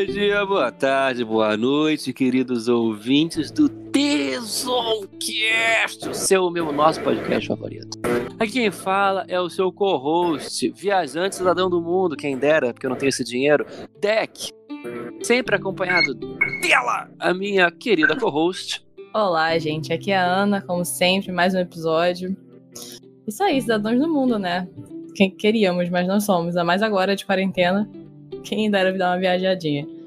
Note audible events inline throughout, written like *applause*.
Bom dia, boa tarde, boa noite, queridos ouvintes do Tesoncast, o seu, meu, nosso podcast favorito. Aqui quem fala é o seu co-host, viajante cidadão do mundo, quem dera, porque eu não tenho esse dinheiro, Deck. Sempre acompanhado dela, a minha querida co-host. Olá, gente, aqui é a Ana, como sempre, mais um episódio. Isso aí, cidadãos do mundo, né? Quem queríamos, mas não somos, a mais agora de quarentena. Quem dera dar uma viajadinha.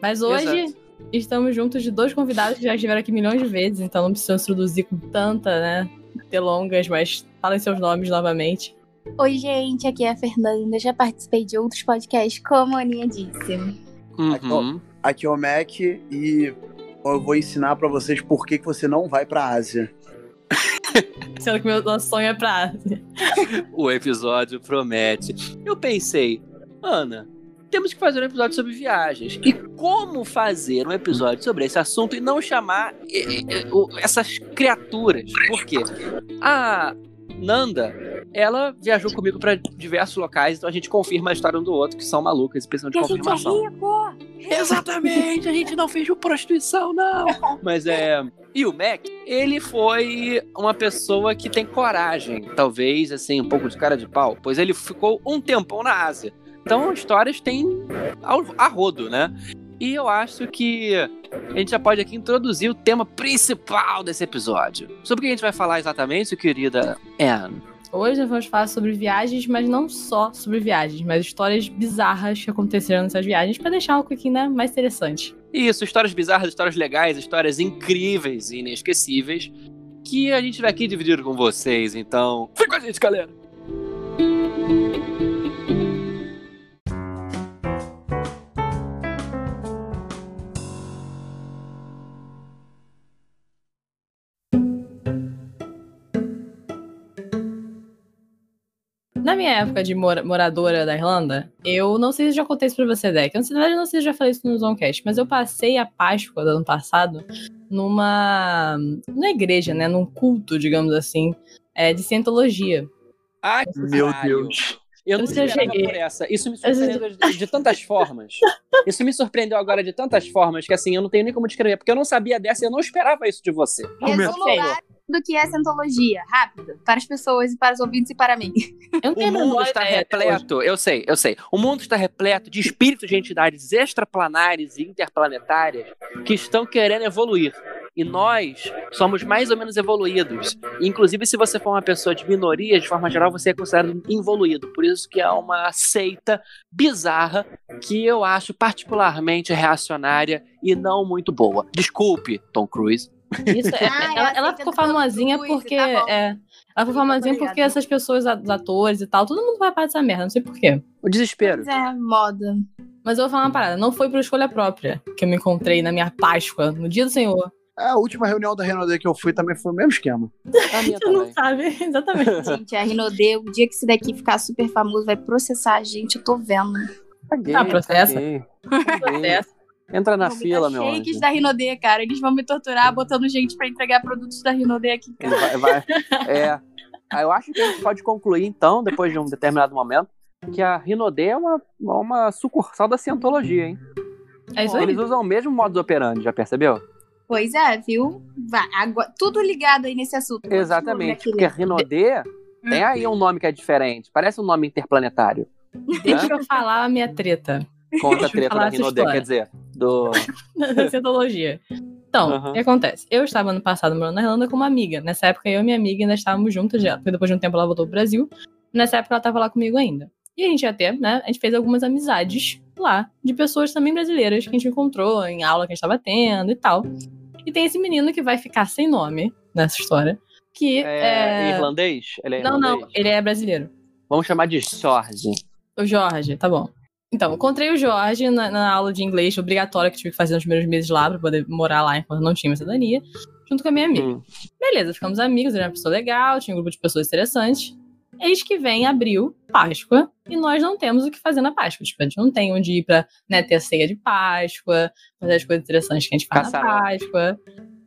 Mas hoje Exato. estamos juntos de dois convidados que já estiveram aqui milhões de vezes, então não precisa introduzir com tanta, né, delongas, mas falem seus nomes novamente. Oi, gente, aqui é a Fernanda. Já participei de outros podcasts, como a Aninha disse. Uhum. Aqui é o Mac e eu vou ensinar pra vocês por que, que você não vai pra Ásia. *laughs* Sendo que meu nosso sonho é pra Ásia. *laughs* O episódio promete. Eu pensei, Ana, temos que fazer um episódio sobre viagens. E como fazer um episódio sobre esse assunto e não chamar essas criaturas? Por quê? A Nanda, ela viajou comigo pra diversos locais, então a gente confirma a história um do outro, que são malucas e precisam de Porque a gente é confirmação. rico! Exatamente, a gente não fez prostituição, não. *laughs* Mas é. E o Mac, ele foi uma pessoa que tem coragem, talvez, assim, um pouco de cara de pau, pois ele ficou um tempão na Ásia. Então, histórias têm a rodo, né? E eu acho que a gente já pode aqui introduzir o tema principal desse episódio. Sobre o que a gente vai falar exatamente, querida Anne? Hoje nós vamos falar sobre viagens, mas não só sobre viagens, mas histórias bizarras que aconteceram nessas viagens pra deixar um pouquinho né, mais interessante. Isso, histórias bizarras, histórias legais, histórias incríveis e inesquecíveis que a gente vai aqui dividir com vocês. Então, fica com a gente, galera! Na minha época de mora- moradora da Irlanda, eu não sei se já contei isso pra você, Deck. Eu, na verdade, não sei se já falei isso no Zoncast, mas eu passei a Páscoa do ano passado numa, numa igreja, né? Num culto, digamos assim, é, de cientologia. Ai, Meu caralho. Deus. Eu não esperava cheguei. por essa. Isso me surpreendeu de, de tantas formas. Isso me surpreendeu agora de tantas formas que, assim, eu não tenho nem como descrever, porque eu não sabia dessa e eu não esperava isso de você. Resumo. Do que é Scientologia. Rápido. Para as pessoas e para os ouvintes e para mim. Eu não O mundo está até hoje. repleto, eu sei, eu sei. O mundo está repleto de espíritos de entidades extraplanares e interplanetárias que estão querendo evoluir. E nós somos mais ou menos evoluídos. Inclusive, se você for uma pessoa de minoria, de forma geral, você é considerado involuído. Por isso que é uma seita bizarra que eu acho particularmente reacionária e não muito boa. Desculpe, Tom Cruise. Isso, é- Ah, é ela, a ela ficou famosinha porque. tá é, ela ficou famosinha porque essas pessoas, os atores e tal, todo mundo vai para dessa merda, não sei porquê. O desespero. Mas é moda. Mas eu vou falar uma parada, não foi por escolha própria que eu me encontrei na minha Páscoa, no dia do Senhor. É, a última reunião da Renaudet que eu fui também foi o mesmo esquema. *laughs* A minha não sabe, *laughs* exatamente. Gente, a Rinodê, o dia que esse daqui ficar super famoso, vai processar a gente. Eu tô vendo. Caguei, Ah, processa. caguei, *laughs* caguei. Entra na fila, meu shakes anjo. da Rinodê, cara. Eles vão me torturar botando gente pra entregar produtos da Rinodê aqui. Ele vai, vai- *laughs* é. Ah, Eu acho que a gente pode concluir, então, depois de um determinado momento, que a Rinodê é uma, uma sucursal da cientologia, hein? É isso aí. Eles usam o mesmo modus operandi, já percebeu? Pois é, viu? Vai, agora, tudo ligado aí nesse assunto. Exatamente. minha Porque. Rinodê tem aí um nome que é diferente. Parece um nome interplanetário. Deixa eu falar a minha treta Conta a treta da história. quer dizer, do. *laughs* da cientologia. Então, Aham. o que acontece? Eu estava ano passado morando na Irlanda com uma amiga. Nessa época, eu e minha amiga ainda estávamos juntas já, porque depois de um tempo ela voltou pro Brasil. Nessa época, ela estava lá comigo ainda. E a gente até, né, a gente fez algumas amizades lá, de pessoas também brasileiras que a gente encontrou em aula que a gente estava tendo e tal. E tem esse menino que vai ficar sem nome nessa história, que É, é... irlandês? Ele é Não, não, irlandês? ele é brasileiro. Vamos chamar de Jorge. O Jorge, tá bom. Então, encontrei o Jorge na, na aula de inglês obrigatória que tive que fazer nos primeiros meses lá pra poder morar lá enquanto não tinha minha cidadania, junto com a minha amiga. Hum. Beleza, ficamos amigos, ele era uma pessoa legal, tinha um grupo de pessoas interessantes. Eis que vem abril, Páscoa, e nós não temos o que fazer na Páscoa. Tipo, a gente não tem onde ir pra né, ter a ceia de Páscoa, fazer as coisas interessantes que a gente faz Caçarão. na Páscoa.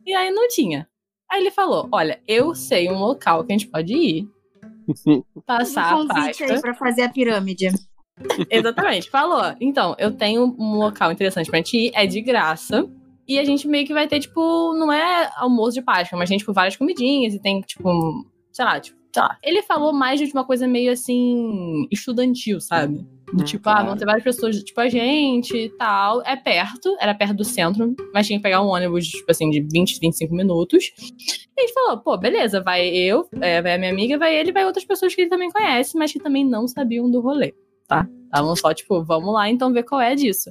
E aí não tinha. Aí ele falou: Olha, eu sei um local que a gente pode ir. *laughs* Passar a um convite Páscoa. aí pra fazer a pirâmide. Exatamente. Falou. Então, eu tenho um local interessante pra gente ir, é de graça. E a gente meio que vai ter, tipo, não é almoço de Páscoa, mas tem, tipo, várias comidinhas e tem, tipo, um- sei lá, tipo, sei lá. Ele falou mais de uma coisa meio assim, estudantil, sabe? Do Hum, tipo, ah, claro. vão ter várias pessoas, tipo, a gente e tal. É perto, era perto do centro, mas tinha que pegar um ônibus, tipo assim, de 20, 25 minutos. E a gente falou, pô, beleza, vai eu, é, vai a minha amiga, vai ele, vai outras pessoas que ele também conhece, mas que também não sabiam do rolê, tá? Estavam só, tipo, vamos lá então ver qual é disso.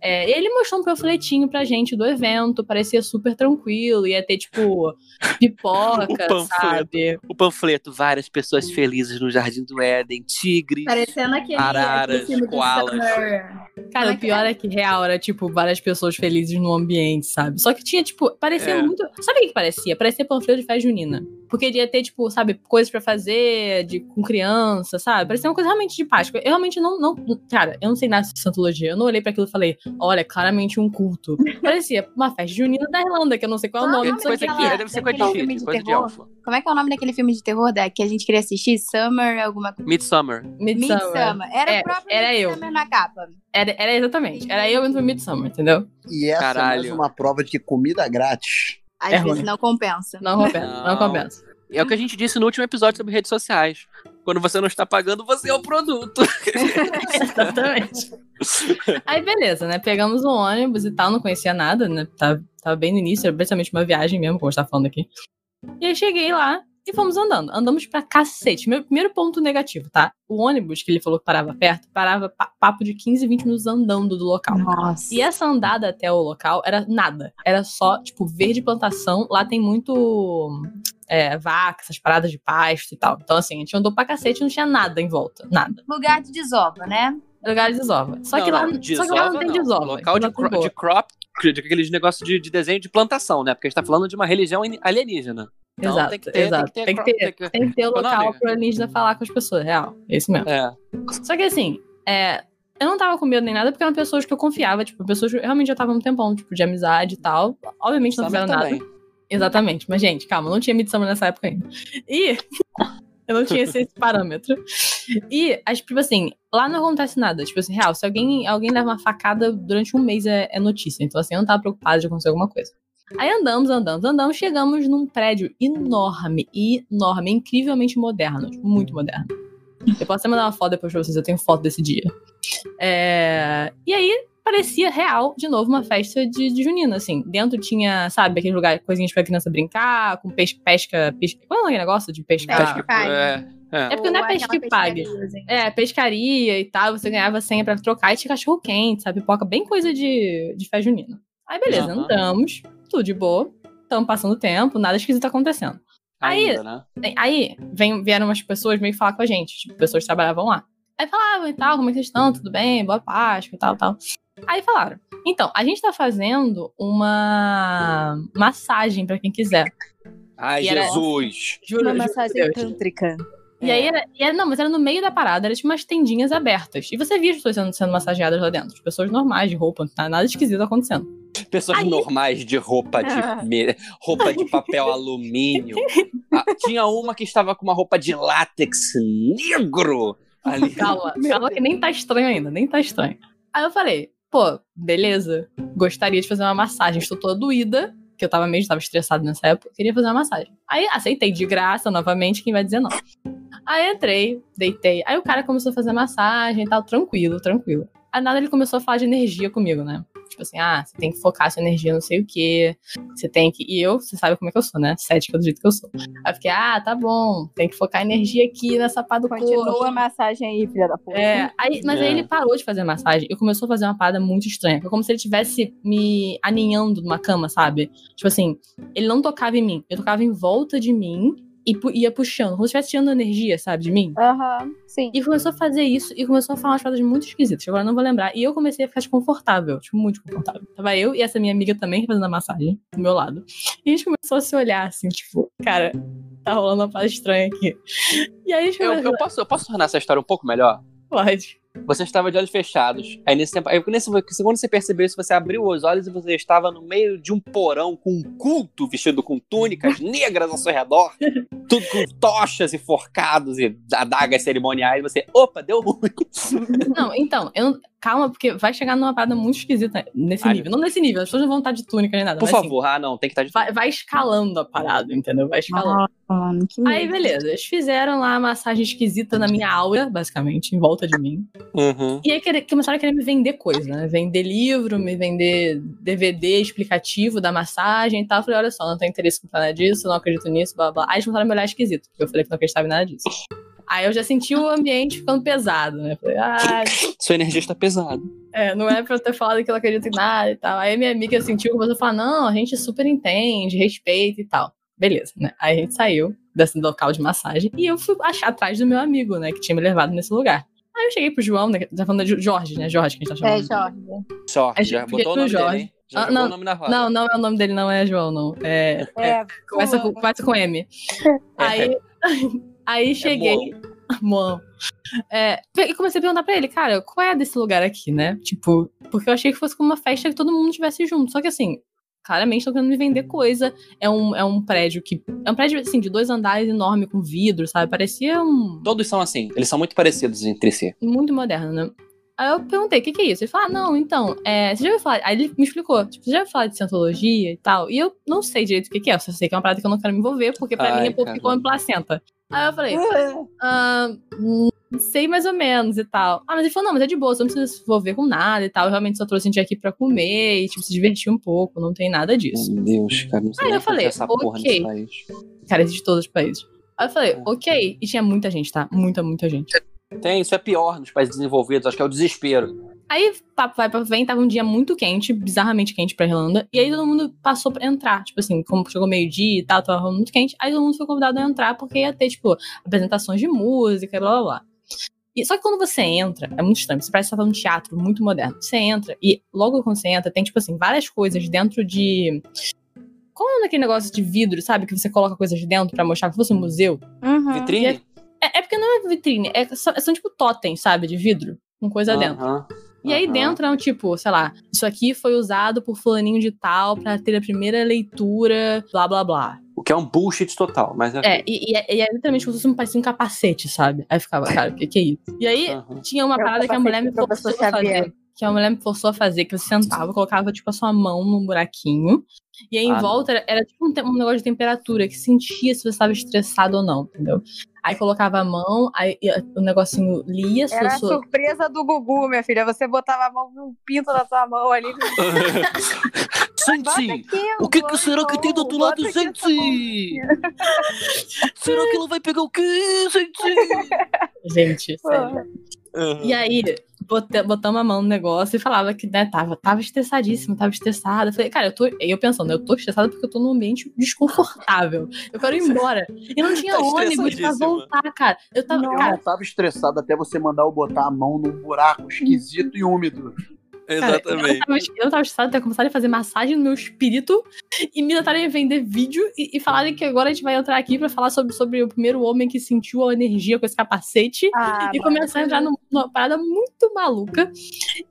É, ele mostrou um panfletinho pra gente do evento, parecia super tranquilo, ia ter, tipo, *laughs* pipoca, O panfleto. sabe? O panfleto, várias pessoas felizes no Jardim do Éden, tigres. Parecendo aquele, Araras, aquele koalas. Cara, o pior é? que real era, tipo, várias pessoas felizes no ambiente, sabe? Só que tinha, tipo, parecia É. muito. Sabe o que que parecia? Parecia panfleto de festa junina. Porque ia ter, tipo, sabe, coisas pra fazer de, com criança, sabe? Parecia uma coisa realmente de Páscoa. Eu realmente não, não. Cara, eu não sei nada de Santologia. Eu não olhei pra aquilo e falei, olha, claramente um culto. Parecia uma festa junina da Irlanda, que eu não sei qual é o Qual nome é disso aqui. Coisa daquela- aqui, deve ser coisa de filme de coisa de elfo. Como é que é o nome daquele filme de terror da, que a gente queria assistir? Summer, alguma coisa. Midsummer. Midsummer. Midsummer. Era É, o próprio era eu. Midsummer na capa. Era, era exatamente. Era eu indo Midsummer, entendeu? E essa é Caralho. mais uma prova de que comida grátis. Às É vezes ruim. não compensa. Não compensa, não, *laughs* Não. compensa. É o que a gente disse no último episódio sobre redes sociais. Quando você não está pagando, você é o produto. *laughs* Exatamente. Aí, beleza, né? Pegamos um ônibus e tal, não conhecia nada, né? Tava, tava bem no início, era basicamente uma viagem mesmo, como a gente tá falando aqui. E aí cheguei lá e fomos andando. Andamos pra cacete. Meu primeiro ponto negativo, tá? O ônibus que ele falou que parava perto, parava pa- papo de 15, 20 minutos andando do local. Nossa. E essa andada até o local era nada. Era só, tipo, verde plantação. Lá tem muito é, vaca, essas paradas de pasto e tal. Então, assim, a gente andou pra cacete e não tinha nada em volta. Nada. Lugar de desova, né? Lugar de desova. Só, que, lá, só que lá não tem desova. Local de, cro- de crop, de aqueles negócios de, de desenho de plantação, né? Porque a gente tá falando de uma religião alienígena. Então exato, tem que ter- exato. tem Tem que ter ter, tem que- tem que ter o local pro alienígena falar com as pessoas, real. É isso mesmo. É. Só que assim, é, eu não tava com medo nem nada, porque eram pessoas que eu confiava, tipo, pessoas que realmente já estavam um tempão, tipo, de amizade e tal. Obviamente não Summer fizeram nada. Exatamente. Mas, gente, calma, não tinha Midsummer nessa época ainda. E eu não tinha esse, esse parâmetro. E, as, tipo assim, lá não acontece nada. Tipo assim, real, se alguém, alguém leva uma facada durante um mês é, é notícia. Então, assim, eu não tava preocupada de acontecer alguma coisa. Aí andamos, andamos, andamos, chegamos num prédio enorme, enorme, incrivelmente moderno, tipo, muito moderno. Eu posso até mandar uma foto depois pra vocês, eu tenho foto desse dia. É, E aí, parecia real, de novo, uma festa de, de junina, assim. Dentro tinha, sabe, aquele lugar, coisinhas pra criança brincar, com pesca, pesca, pesca qual é aquele negócio de pescar? Pesca. Acho que pague. é, é. É porque não é pesca que pague. assim. É, pescaria e tal, você ganhava senha pra trocar e tinha cachorro quente, sabe? Pipoca, bem coisa de, de festa junina. Aí, beleza, Aham. andamos, tudo de boa, estamos passando o tempo, nada esquisito acontecendo. Aí- Ainda, né? Bem, Aí vem, vieram umas pessoas meio que falar com a gente, tipo, pessoas que trabalhavam lá. Aí falavam e tal, como é que vocês estão? Tudo bem? Boa Páscoa e tal, tal. Aí falaram, então, a gente tá fazendo uma massagem pra quem quiser. Ai, E era- Jesus! Juro, Uma massagem tântrica. E aí era, e era- não, mas era no meio da parada, era tipo umas tendinhas abertas. E você via as pessoas sendo, sendo massageadas lá dentro. As pessoas normais, de roupa, não tá nada esquisito acontecendo. Pessoas Aí- normais de roupa de *laughs* roupa de papel alumínio. Ah, tinha uma que estava com uma roupa de látex negro ali. Calma, *laughs* calma que nem tá estranho ainda, nem tá estranho. Aí eu falei, pô, beleza, gostaria de fazer uma massagem, estou toda doída, que eu tava meio, tava estressado nessa época, queria fazer uma massagem. Aí aceitei de graça, novamente, quem vai dizer não. Aí entrei, deitei, aí o cara começou a fazer massagem e tal, tranquilo, tranquilo. Aí nada ele começou a falar de energia comigo, né? Tipo assim, ah, você tem que focar sua energia não sei o quê. Você tem que. E eu, você sabe como é que eu sou, né? Cética do jeito que eu sou. Aí eu fiquei, ah, tá bom, tem que focar energia aqui nessa pá do corpo. Continua a massagem aí, filha da puta. É, aí, mas aí É. ele parou de fazer a massagem e começou a fazer uma parada muito estranha. Foi como se ele estivesse me aninhando numa cama, sabe? Tipo assim, ele não tocava em mim, ele tocava em volta de mim e pu- ia puxando, como se estivesse tirando energia, sabe, de mim. Aham, sim. E começou a fazer isso e começou a falar umas paradas muito esquisitas, que agora eu não vou lembrar. E eu comecei a ficar desconfortável, tipo, muito desconfortável. Tava eu e essa minha amiga também fazendo a massagem do meu lado. E a gente começou a se olhar assim, tipo, cara, tá rolando uma parada estranha aqui. E aí a gente Eu, começou... eu posso, eu posso tornar essa história um pouco melhor? Pode. Você estava de olhos fechados. Aí nesse tempo. Aí nesse, quando você percebeu isso, você abriu os olhos e você estava no meio de um porão com um culto vestido com túnicas *laughs* negras ao seu redor. tudo com tochas e forcados e adagas cerimoniais. Você, opa, deu ruim. *laughs* Não, então, eu, calma, porque vai chegar numa parada muito esquisita nesse Ai, nível. Não nesse nível, as pessoas não vão estar de túnica nem nada. Por mas, assim, favor, ah, não, tem que estar de vai, vai escalando a parada, entendeu? Vai escalando. Mano, que Aí, beleza. Eles fizeram lá a massagem esquisita na minha aura, basicamente, em volta de mim. Uhum. E aí querer- começaram a querer me vender coisa, né? Vender livro, me vender DVD explicativo da massagem e tal. Eu falei, olha só, não tenho interesse em nada disso, não acredito nisso, blá blá. Aí eles começaram a me olhar esquisito, porque eu falei que não acreditava em nada disso. Aí eu já senti o ambiente ficando pesado, né? Falei, ah, *laughs* Sua energia está pesada. é, não é pra eu ter falado que eu não acredito em nada e tal. Aí minha amiga sentiu, começou a falar, não, a gente super entende, respeita e tal. Beleza, né? Aí a gente saiu desse local de massagem e eu fui achar atrás do meu amigo, né? Que tinha me levado nesse lugar. Aí eu cheguei pro João, né? Tá falando de Jorge, né? Jorge que a gente tá É, chamando. Jorge. Sorte, A já botou o nome no dele, Jorge. hein? Já Ah, não, o nome na roda. Não, não é o nome dele, não é João, não. É, É, começa, com, começa com M. Aí, *laughs* aí cheguei. Moão. *laughs* É, e comecei a perguntar pra ele, cara, qual é desse lugar aqui, né? Tipo, porque eu achei que fosse como uma festa que todo mundo estivesse junto. Só que assim, claramente estão querendo me vender coisa. É um, é um prédio que. É um prédio, assim, de dois andares enorme, com vidro, sabe? Parecia um. Todos são assim, eles são muito parecidos entre si. Muito moderno, né? Aí eu perguntei, o que, que é isso? Ele falou, ah, não, então, é, você já ouviu falar... Aí ele me explicou, tipo, você já ouviu falar de cientologia e tal? E eu não sei direito o que, que é, eu só sei que é uma parada que eu não quero me envolver, porque pra Ai, mim é pouco que come placenta. Aí eu falei, ah, hum, sei mais ou menos e tal. Ah, mas ele falou, não, mas é de boa, você não precisa se envolver com nada e tal. Eu realmente só trouxe a gente aqui pra comer e, tipo, se divertir um pouco, não tem nada disso. Meu Deus, cara, não sei Aí nem eu falei, essa porra ok. nesse país. Cara, existe de todos os países. Aí eu falei, É. ok. E tinha muita gente, tá? Muita, muita gente. Tem, isso é pior nos países desenvolvidos, acho que é o desespero. Aí, papo vai pra vem, tava um dia muito quente, bizarramente quente pra Irlanda. E aí todo mundo passou pra entrar. Tipo assim, como chegou meio-dia e tal, tava muito quente. Aí todo mundo foi convidado a entrar porque ia ter, tipo, apresentações de música e blá blá blá. E, só que quando você entra, é muito estranho. Você parece que tá num teatro muito moderno. Você entra e logo quando você entra, tem, tipo assim, várias coisas dentro de. Qual é o nome daquele negócio de vidro, sabe? Que você coloca coisas dentro pra mostrar que fosse um museu? Uhum. Vitrine? É, é porque não é vitrine, é, são, são tipo totens, sabe? De vidro, com coisa dentro. Aham, E aí aham. dentro é um tipo, sei lá, isso aqui foi usado por fulaninho de tal pra ter a primeira leitura, blá blá blá. O que é um bullshit total, mas é. É, e, e é, e é literalmente como se fosse um, parecia um capacete, sabe? Aí ficava, cara, o que, que é isso? E aí Aham. tinha uma É parada que a mulher me forçou a fazer. Que a mulher me forçou a fazer, que você sentava, colocava, tipo, a sua mão num buraquinho. E aí em Ah, volta era, era tipo um, um negócio de temperatura, que sentia se você estava estressado ou não, entendeu? Aí colocava a mão, aí ia- o negocinho lia, Era eu a surpresa do Gugu, minha filha. Você botava a mão no pinto da sua mão ali. *laughs* Aqui, O que, amor, que será que tem do outro lado, gente? será que ela vai pegar o quê, gente? Gente, sério. E aí, bota- botamos a mão no negócio e falava que, né, tava, tava estressadíssima, tava estressada. Eu falei, cara, eu tô. E eu pensando, eu tô estressada porque eu tô num ambiente desconfortável. Eu quero ir embora. E não tinha Tá ônibus pra voltar, cara. Eu tava. Eu cara, não tava estressado até você mandar eu botar a mão num buraco esquisito e úmido. Cara, eu, tava, estressada até começarem a fazer massagem no meu espírito e me tentarem vender vídeo e, e falarem que agora a gente vai entrar aqui pra falar sobre, sobre o primeiro homem que sentiu a energia com esse capacete Ah, e começar a entrar num- numa parada muito maluca.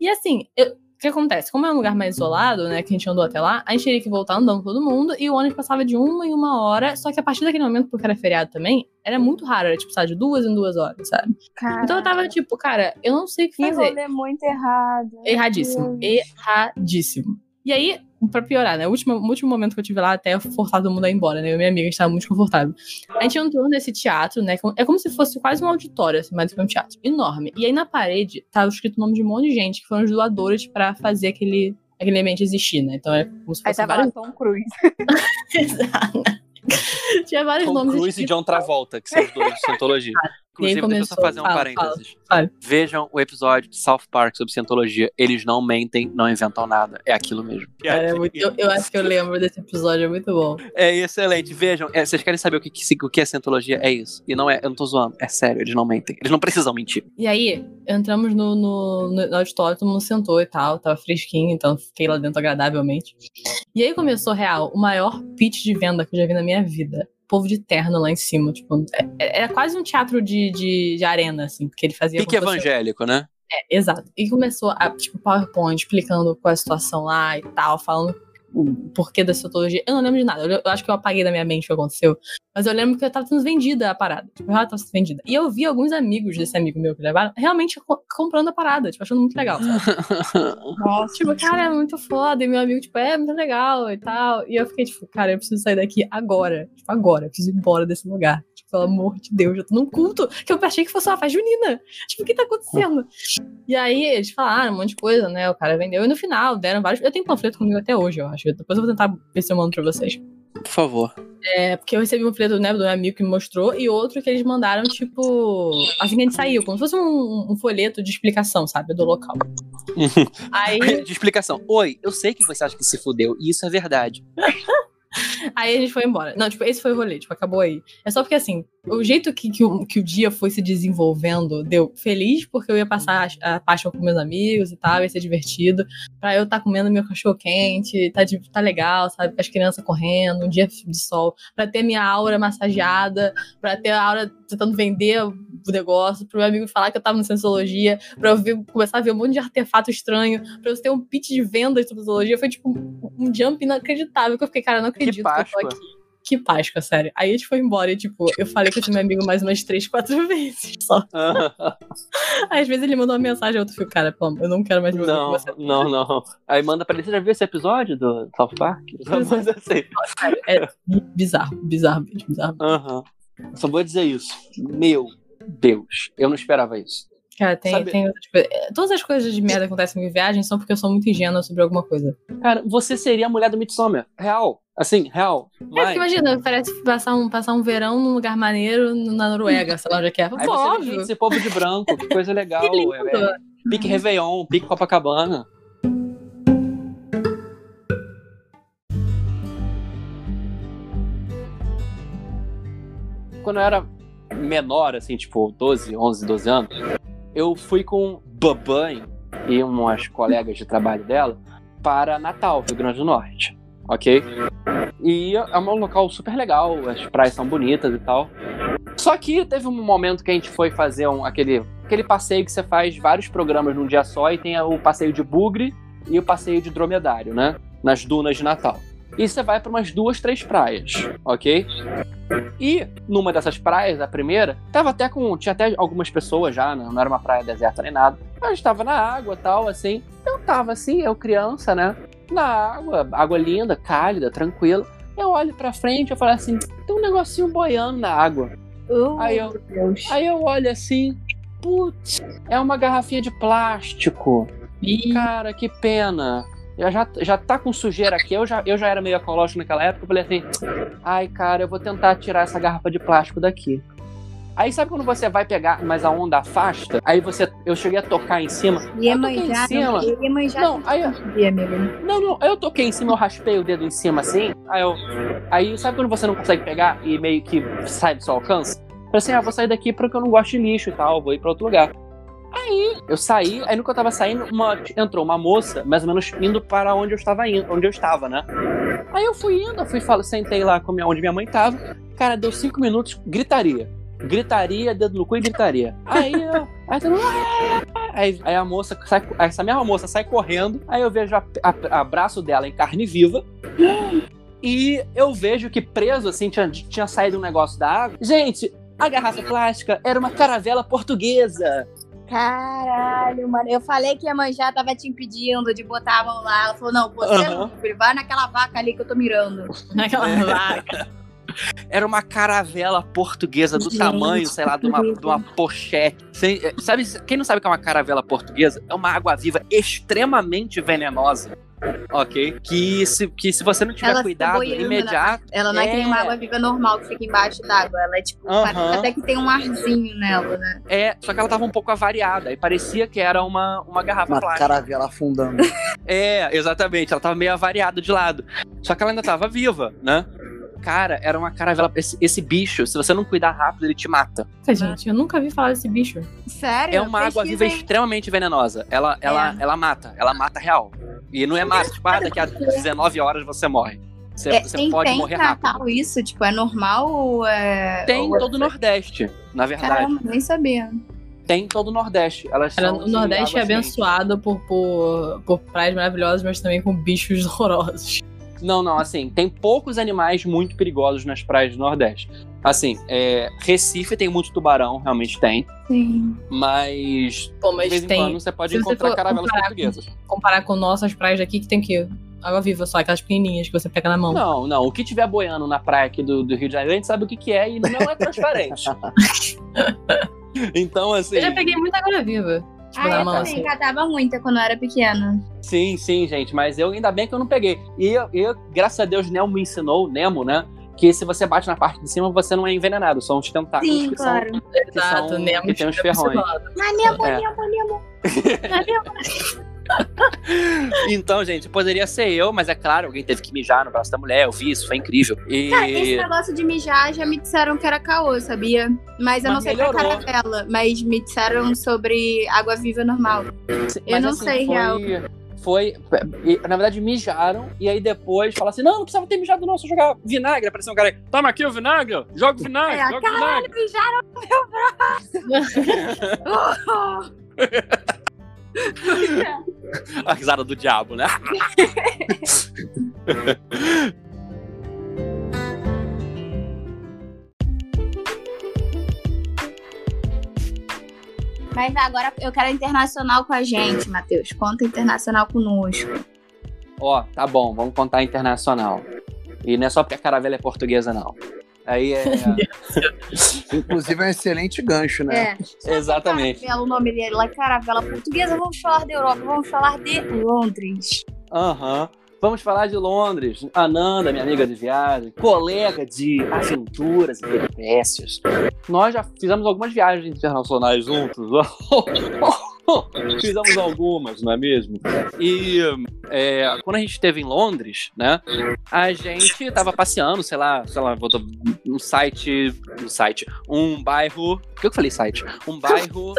E assim, eu- o que acontece? Como é um lugar mais isolado, né, que a gente andou até lá, a gente teria que voltar andando todo mundo e o ônibus passava de uma em uma hora, só que a partir daquele momento, porque era feriado também, era muito raro, era tipo, sabe, de duas em duas horas, sabe? Então eu tava tipo, cara, eu não sei o que Que fazer. rolê muito errado. Erradíssimo. Erradíssimo. E aí, pra piorar, né? O último, o último momento que eu tive lá, até eu forçar todo mundo a ir embora, né? Eu e minha amiga, a gente tava muito confortável. A gente entrou nesse teatro, né? É como se fosse quase um auditório, assim, mais do que um teatro. Enorme. E aí na parede tava escrito o nome de um monte de gente, que foram os doadores pra fazer aquele, aquele ambiente existir, né? Então é como se Aí fosse tava vários. Tom Cruise. *laughs* Exato. Tinha vários Tom nomes Cruise e. John Travolta, que são os dois de *laughs* Cientologia. Inclusive, deixa eu só começou. fazer um Fala, parênteses. fala. Vejam o episódio de South Park sobre Cientologia. Eles não mentem, não inventam nada. É aquilo mesmo. Cara, é muito- eu, eu acho que eu lembro desse episódio, é muito bom. É excelente. Vejam, é, vocês querem saber o que, que- o que é Cientologia? É isso. E não é, eu não tô zoando. É sério, eles não mentem. Eles não precisam mentir. E aí, entramos no, no, no auditório, todo mundo sentou e tal, tava fresquinho, então fiquei lá dentro agradavelmente. E aí começou, real, o maior pitch de venda que eu já vi na minha vida. Povo de terno lá em cima, tipo, é- é- era quase um teatro de, de, de arena, assim, porque ele fazia Pique fosse- evangélico, né? É, exato. E começou a, tipo, PowerPoint explicando qual é a situação lá e tal, falando o porquê da citologia. Eu não lembro de nada. Eu, eu acho que eu apaguei da minha mente o que aconteceu. Mas eu lembro que eu tava sendo vendida a parada. Tipo, ela tava sendo vendida. E eu vi alguns amigos desse amigo meu que levaram realmente co- comprando a parada, tipo, achando muito legal. *laughs* Nossa, Tipo, cara, é muito foda. E meu amigo, tipo, é muito legal e tal. E eu fiquei, tipo, cara, eu preciso sair daqui agora. Tipo, agora. Eu preciso ir embora desse lugar. Pelo amor de Deus, eu tô num culto que eu achei que fosse uma festa junina. Tipo, o que tá acontecendo? E aí eles falaram um monte de coisa, né? O cara vendeu. E no final deram vários. Eu tenho panfleto comigo até hoje, eu acho. Depois eu vou tentar ver se eu mando pra vocês. Por favor. É, porque eu recebi um panfleto né, do meu amigo que me mostrou e outro que eles mandaram, tipo, assim que a gente saiu, como se fosse um, um folheto de explicação, sabe? Do local. *laughs* Aí. De explicação. Oi, eu sei que você acha que se fudeu, e isso é verdade. *laughs* Aí a gente foi embora. Não, tipo, esse foi o rolê, tipo, acabou aí. É só porque, assim, o jeito que, que, o, que o dia foi se desenvolvendo deu feliz, porque eu ia passar a, a Páscoa com meus amigos e tal, ia ser divertido. Pra eu estar comendo meu cachorro quente, tá, de- tá legal, sabe? As crianças correndo, um dia de sol. Pra ter minha aura massageada, pra ter a aura tentando vender o negócio, pro meu amigo falar que eu tava no Sensologia, pra eu ver- começar a ver um monte de artefato estranho, pra eu ter um pitch de vendas sobre Sensologia. Foi, tipo, um, um jump inacreditável, que eu fiquei, cara, eu não acredito que, eu tô Páscoa. aqui. Que Páscoa, sério. Aí a gente foi embora e, tipo, eu falei com esse meu amigo mais umas três, quatro *laughs* vezes só. Às vezes ele mandou uma mensagem, outro fico, cara, pô, eu não quero mais com não, você. não, não. Aí manda pra ele, você já viu esse episódio do South Park? *laughs* Mas assim. Sério, é bizarro, bizarro bizarro. Aham. Só vou dizer isso. Meu Deus, eu não esperava isso. Cara, tem, Sabe- tem outras coisas. É, Todas as coisas de merda que acontecem em viagem são porque eu sou muito ingênua sobre alguma coisa. Cara, você seria a mulher do Midsommar. Real. Assim, real. É, porque imagina, parece passar um, passar um verão num lugar maneiro na Noruega, sei lá onde é que é. Aí você vê esse povo de branco, que coisa *laughs* legal. Que lindo. é, é, pique Réveillon, pique Copacabana. Quando eu era menor, assim, tipo 12, 11, 12 anos, eu fui com Babãe e umas colegas de trabalho dela para Natal, Rio Grande do Norte, ok? E é um local super legal, as praias são bonitas e tal. Só que teve um momento que a gente foi fazer um- aquele, aquele passeio que você faz vários programas num dia só e tem o passeio de bugre e o passeio de dromedário, né? Nas dunas de Natal. E você vai para umas duas, três praias, ok? E numa dessas praias, a primeira, tava até com. Tinha até algumas pessoas já, né? não era uma praia deserta nem nada. A gente tava na água tal, assim. Eu tava assim, eu criança, né? Na água, água linda, cálida, tranquila. Eu olho pra frente e falo assim: tem um negocinho boiando na água. Oh, Aí eu- Deus. Aí eu olho assim, putz, é uma garrafinha de plástico. Ih, Cara, que pena. Já, já, já tá com sujeira aqui. Eu já, eu já era meio ecológico naquela época. Eu falei assim: ai, cara, eu vou tentar tirar essa garrafa de plástico daqui. Aí sabe quando você vai pegar, mas a onda afasta? Aí você. Eu cheguei a tocar em cima. Ia eu toquei em cima. não, aí amiga. Não, não, eu toquei em cima, eu raspei o dedo em cima assim. Aí eu. Aí sabe quando você não consegue pegar e meio que sai do seu alcance? Falei assim, ah, vou sair daqui porque eu não gosto de lixo e tal, vou ir pra outro lugar. Aí eu saí, aí no que eu tava saindo, uma- entrou uma moça, mais ou menos indo para onde eu estava indo, onde eu estava, né? Aí eu fui indo, eu fui falo, sentei lá com minha, onde minha mãe tava. Cara, deu cinco minutos, gritaria. Gritaria, dedo no cu e gritaria. Aí eu. Aí, aí, aí a moça sai, essa mesma moça sai correndo. Aí eu vejo a braço dela em carne viva. E eu vejo que preso, assim, tinha, tinha saído um negócio da água. Gente, a garrafa plástica era uma caravela portuguesa. Caralho, mano. Eu falei que ia manjar, tava te impedindo de botar a mão lá. Ela falou: não, você Aham. não, filho. Vai naquela vaca ali que eu tô mirando. *laughs* naquela É. vaca. *laughs* Era uma caravela portuguesa do Gente, tamanho, sei lá, de uma, de uma pochete. Sem- eh, sabe, quem não sabe o que é uma caravela portuguesa? É uma água-viva extremamente venenosa. Ok? Que se, que se você não tiver Ela cuidado boiando, imediato. Ela não é, que nem uma É. água viva normal que fica embaixo d'água. Ela é tipo, Aham. parece até que tem um arzinho nela, né? É, só que ela tava um pouco avariada. E parecia que era uma, uma garrafa Uma plástica. caravela afundando. *laughs* É, exatamente. Ela tava meio avariada de lado. Só que ela ainda tava viva, né? Cara, era uma caravela. Esse, esse bicho, se você não cuidar rápido, ele te mata. Nossa, gente, eu nunca vi falar desse bicho. Sério? É uma água viva extremamente venenosa. Ela, ela, É. ela mata. Ela mata real. E não é mata, tipo, ah, daqui a 19 horas você morre. Você, É, você tem, pode tem morrer em rápido. Natal isso? Tipo, é normal ou é. Tem em é- todo o Nordeste, na verdade. Caramba, nem sabia. tem em todo o Nordeste. Elas Cara, são o de Nordeste é quente. abençoado por, por, por praias maravilhosas, mas também com bichos *laughs* horrorosos. Não, não, assim, tem poucos animais muito perigosos nas praias do Nordeste. Assim, é, Recife tem muito tubarão, realmente tem, Sim. mas Pô, de mas vez em tem. quando você pode se você encontrar for caravelas comparar com- portuguesas. Comparar com nossas praias aqui, que tem que água viva só, aquelas pequenininhas que você pega na mão. Não, não, o que tiver boiando na praia aqui do, do Rio de Janeiro, a gente sabe o que, que é e não é transparente. *laughs* então, assim, Eu já peguei muita água viva. Tipo, Ah, eu mão, também assim. catava muita quando eu era pequena. sim, sim, gente, mas eu ainda bem que eu não peguei. E eu, eu, graças a Deus, Nemo me ensinou, Nemo, né? Que se você bate na parte de cima, você não é envenenado, são os tentáculos Sim, que claro. são. que Exato, são- Nemo que tem os ferrões. Nemo, É. Nemo, Nemo. *laughs* Então, gente, poderia ser eu, mas é claro, alguém teve que mijar no braço da mulher, eu vi isso, foi incrível. E. Cara, esse negócio de mijar já me disseram que era caô, sabia? Mas eu Mas não sei pra melhorou. caravela. Mas me disseram sobre água viva normal. Mas, não assim, sei, foi, real. Foi. Na verdade, mijaram, e aí depois falaram assim: não, não precisava ter mijado, não, só jogar vinagre. Apareceu um cara aí, toma aqui o vinagre, joga o vinagre, É, joga o vinagre. Caralho, mijaram no meu braço! *laughs* A risada do diabo, né? *laughs* *laughs* Mas agora eu quero internacional com a gente, Matheus. Conta internacional conosco. Ó, tá bom, vamos contar internacional. E não é só porque a caravela é portuguesa, não. Aí é. *laughs* Inclusive é um excelente gancho, né? É. *laughs* Exatamente. Caravela, o nome dele lá é Caravela Portuguesa. Vamos falar da Europa, vamos falar de Londres. Aham. Vamos falar de Londres. Ananda, minha amiga de viagem, colega de aventuras e peripécias. Nós já fizemos algumas viagens internacionais juntos. *laughs* fizemos algumas, não é mesmo? E é, quando a gente esteve em Londres, né? A gente tava passeando, sei lá, sei lá, botou um site, um site, um bairro. Por que eu falei site? Um bairro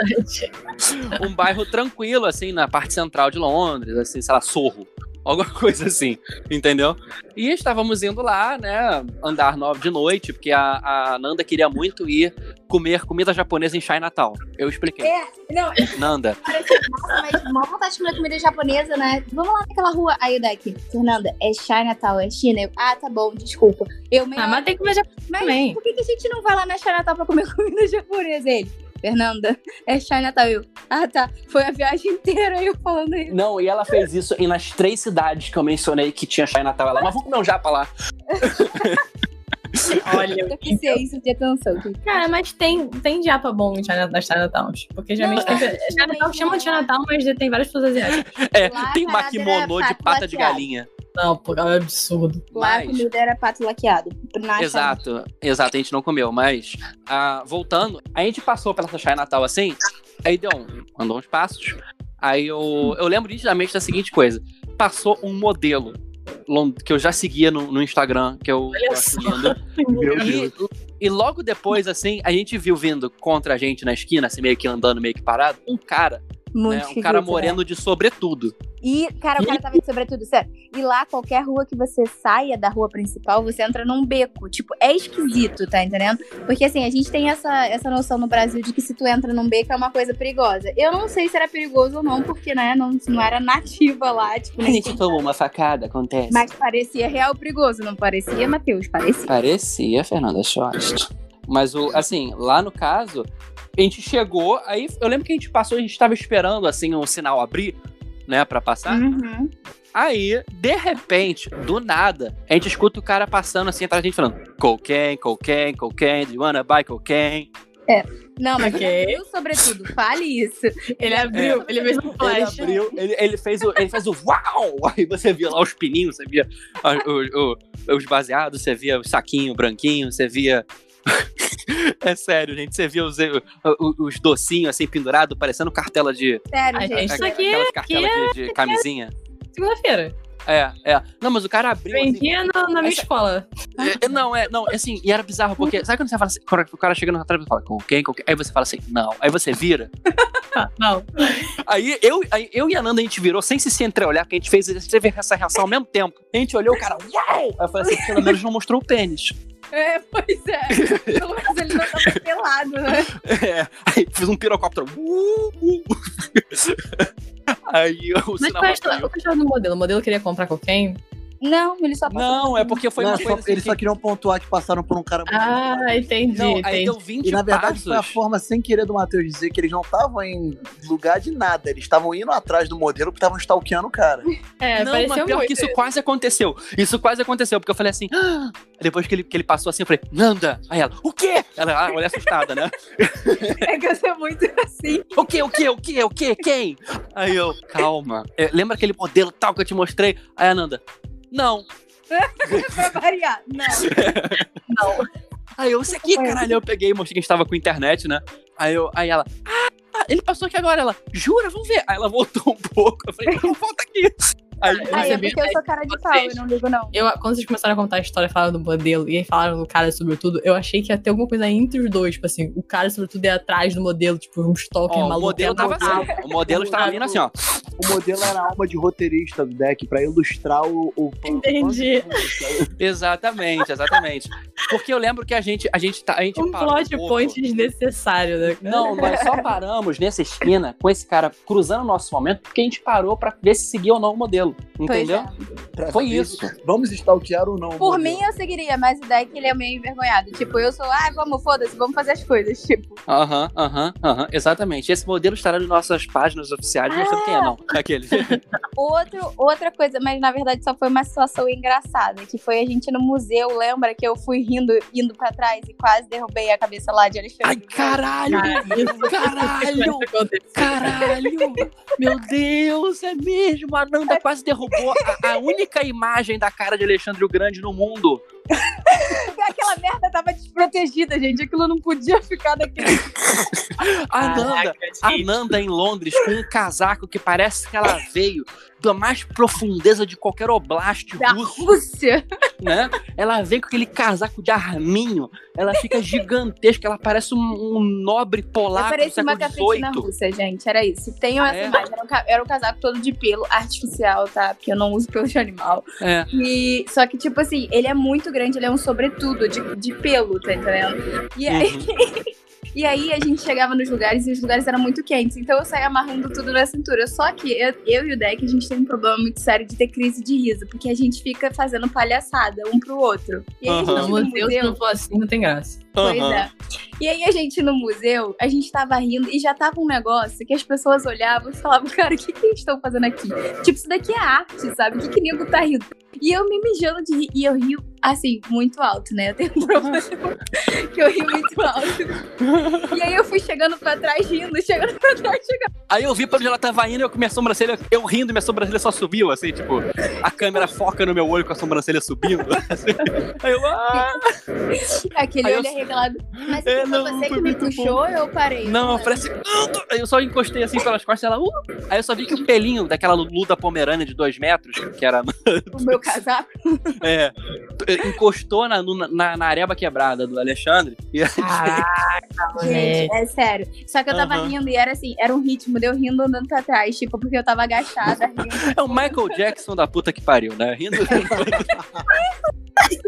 *laughs* um bairro tranquilo, assim, na parte central de Londres, assim, sei lá, Sorro. Alguma *laughs* coisa assim, entendeu? E estávamos indo lá, né, andar nove de noite, porque a, a Nanda queria muito ir comer comida japonesa em Chinatown. Eu expliquei. É, não, Nanda, nossa, mas mal vontade de comer comida japonesa, né? Vamos lá naquela rua. Aí o deck, Fernanda, é Chinatown, é China. Eu, ah, tá bom, desculpa. Eu meio. Ah, mas tem que comer japonês mas também. por que, que a gente não vai lá na Chinatown pra comer *laughs* comida japonesa? Ele, Fernanda, é Chinatown. Eu, ah, tá. Foi a viagem inteira eu falando isso. não, e ela fez isso e nas três cidades que eu mencionei que tinha Chinatown. Ela, mas vamos comer um japa lá. *laughs* Olha, Eu quis ser isso de atenção. Cara, mas tem, tem japa bom em China, nas Chinatowns. Porque geralmente Não, tem. Chinatown chama de Chinatown, mas tem várias pessoas asiáticas. É, Lá tem maquimono de pata de galinha. Não, pô, é um absurdo. Lá a Mas- comida era pato laqueado. Exato, exato, a gente não comeu, mas ah, voltando, a gente passou pela Chai Natal assim, aí deu um, andou uns passos, aí eu, eu lembro nitidamente da seguinte coisa, passou um modelo que eu já seguia no, no Instagram, que eu acho lindo, Meu e, Deus. e logo depois, assim, a gente viu vindo contra a gente na esquina, assim, meio que andando, meio que parado, um cara, Muito né, um cara né? moreno de sobretudo. E, cara, o cara tava de sobretudo, sério. E lá, qualquer rua que você saia da rua principal, você entra num beco. Tipo, é esquisito, tá entendendo? Porque, assim, a gente tem essa, essa noção no Brasil de que se tu entra num beco é uma coisa perigosa. Eu não sei se era perigoso ou não, porque, né, não, não era nativa lá, tipo, A ninguém gente tomou uma facada, acontece. Mas parecia real perigoso, não parecia, Matheus? Parecia. Parecia, Fernanda Schwartz. Mas, o, assim, lá no caso, a gente chegou, aí eu lembro que a gente passou, a gente tava esperando, assim, o sinal abrir, né, pra passar. Uhum. Aí, de repente, do nada, a gente escuta o cara passando, assim, atrás da gente falando cocaine, cocaine, cocaine, do you wanna buy cocaine? Não, mas Ok. ele abriu sobretudo. Fale isso. Ele abriu, ele fez um Ele flash. abriu, ele, ele fez o, ele fez o uau! *laughs* Aí você via lá os pininhos, você via a- o- o- os baseados, você via o saquinho branquinho, você via. É sério, gente. Você via os, os, os docinhos assim pendurados, parecendo cartela de. Sério, gente. Isso aqui aquelas aqui é- de, de camisinha. Segunda-feira. É, é. Não, mas o cara abriu assim. Vendia no- na minha Essa- escola. É, é, não, é, não, assim, e era bizarro, porque sabe quando você fala assim, quando o cara chega na trave e fala, com quem, com quem? Aí você fala assim, não. Aí você vira. *laughs* Não. Aí eu, aí eu e a Nanda, a gente virou sem se se entreolhar, porque a gente fez, a gente teve essa reação ao mesmo tempo. A gente olhou o cara, uau! Aí eu falei assim, pelo menos não mostrou o pênis. É, pois é. Pelo menos ele não tava pelado, né? *laughs* É, aí fiz um pirocóptero. Uh, uh. Aí o Mas sinal qual é a história caiu. qual é a história do modelo? O modelo queria comprar cocaine? Não, ele só passou Não, por é porque foi Não, uma só- coisa assim eles que- só queriam pontuar que passaram por um cara muito Ah, entendi, Não, aí deu 20 E na verdade passos. foi a forma sem querer do Matheus dizer que eles não estavam em lugar de nada. Eles estavam indo atrás do modelo porque estavam stalkeando o cara. *laughs* É, não, mas pior muito. que isso quase aconteceu. Isso quase aconteceu, porque eu falei assim. "Ah!" Depois que ele, que ele passou assim, eu falei, Nanda! Aí ela, o quê? Ela, ah, olha assustada, né? *laughs* É que eu sou muito assim. O quê, o quê, o quê, o quê? Quem? Aí eu, calma. É, lembra aquele modelo tal que eu te mostrei? Aí a Nanda, não. *laughs* pra variar. Não. Aí eu, esse aqui, caralho. Aí eu peguei e mostrei que a gente tava com internet, né? Aí, eu, aí ela, ah, tá, ele passou aqui agora. Ela, jura? Vamos ver. Aí ela voltou um pouco. Eu falei, não, volta aqui. Aí, Eu Aí é porque eu sou cara de vocês. pau, eu não ligo, não. Eu, quando vocês começaram a contar a história, falaram do modelo e aí falaram do cara sobretudo, eu achei que ia ter alguma coisa entre os dois, tipo assim, o cara sobretudo ia atrás do modelo, tipo, um stalker ó, o maluco. modelo tava assim. O modelo *laughs* estava vindo assim, ó. O modelo era a alma de roteirista do deck pra ilustrar o. o Entendi. Exatamente, exatamente. Porque eu lembro que a gente, a gente, tá, a gente Um plot pouco. point desnecessário, né? Não, nós só paramos nessa esquina com esse cara cruzando o nosso momento porque a gente parou pra ver se seguia ou não o modelo. Entendeu? Pra Foi isso. Vamos stalkear ou não? Por mim, eu seguiria, mas o deck ele é meio envergonhado. Tipo, eu sou, ah, vamos, foda-se, vamos fazer as coisas. *laughs* Tipo, Aham, aham, aham, exatamente. Esse modelo estará nas nossas páginas oficiais, mostrando quem é não. Aquele. *laughs* outro, outra coisa, mas na verdade só foi uma situação engraçada, que foi a gente no museu, lembra que eu fui rindo, indo pra trás e quase derrubei a cabeça lá de Alexandre. Ai, caralho! Caralho! *laughs* Caralho! Meu Deus, é mesmo! A Nanda quase derrubou a, a única imagem da cara de Alexandre o Grande no mundo. *laughs* Aquela merda tava desprotegida, gente. Aquilo não podia ficar daquele. *laughs* A Nanda, a Nanda em Londres com um casaco que parece que ela veio da mais profundeza de qualquer oblast Da russo, Rússia. né? Ela vem com aquele casaco de arminho, ela fica gigantesca, ela parece um, um nobre polaco do parecia uma XVIII. russa, gente. Era isso. Tenham essa É. imagem. Era um, era um casaco todo de pelo artificial, tá? Porque eu não uso pelo de animal. É. E, só que, tipo assim, ele é muito grande, ele é um sobretudo de, de pelo, tá entendendo? E aí, Uhum. *laughs* e aí a gente chegava nos lugares e os lugares eram muito quentes. Então eu saía amarrando tudo na cintura. Só que eu, eu e o Deck, a gente tem um problema muito sério de ter crise de riso. Porque a gente fica fazendo palhaçada um pro outro. E aí a Aham. gente no museu, se não for assim, não tem graça. Pois Aham. é. E aí a gente no museu, a gente tava rindo e já tava um negócio que as pessoas olhavam e falavam, cara, o que que eles estão fazendo aqui? Tipo, isso daqui é arte, sabe? O que que nego tá rindo? E eu me mijando de rir. E eu rio, assim, muito alto, né? Eu tenho um problema *laughs* que eu rio muito alto. E aí eu fui chegando pra trás rindo, chegando pra trás, chegando. Aí eu vi pra onde ela tava indo, eu com minha sobrancelha, eu rindo, minha sobrancelha só subiu, assim, tipo, a câmera foca no meu olho com a sobrancelha subindo. *laughs* assim. Aí eu, ah! Aquele Aí eu- Mas É, foi não, você foi que me puxou ou eu parei? Não, eu falei assim, "Ah!" eu só encostei assim pelas costas, ela, uh! Aí eu só vi que o pelinho daquela Lulu da Pomerânia de dois metros, que era, *laughs* O meu casaco. é, encostou na, na, na areba quebrada do Alexandre. E Caraca, Gente, é sério. Só que eu tava Aham. rindo e era assim, era um ritmo de eu rindo andando pra trás, tipo, porque eu tava agachada rindo. é o Michael Jackson da puta que pariu, né? Rindo. *laughs* *laughs*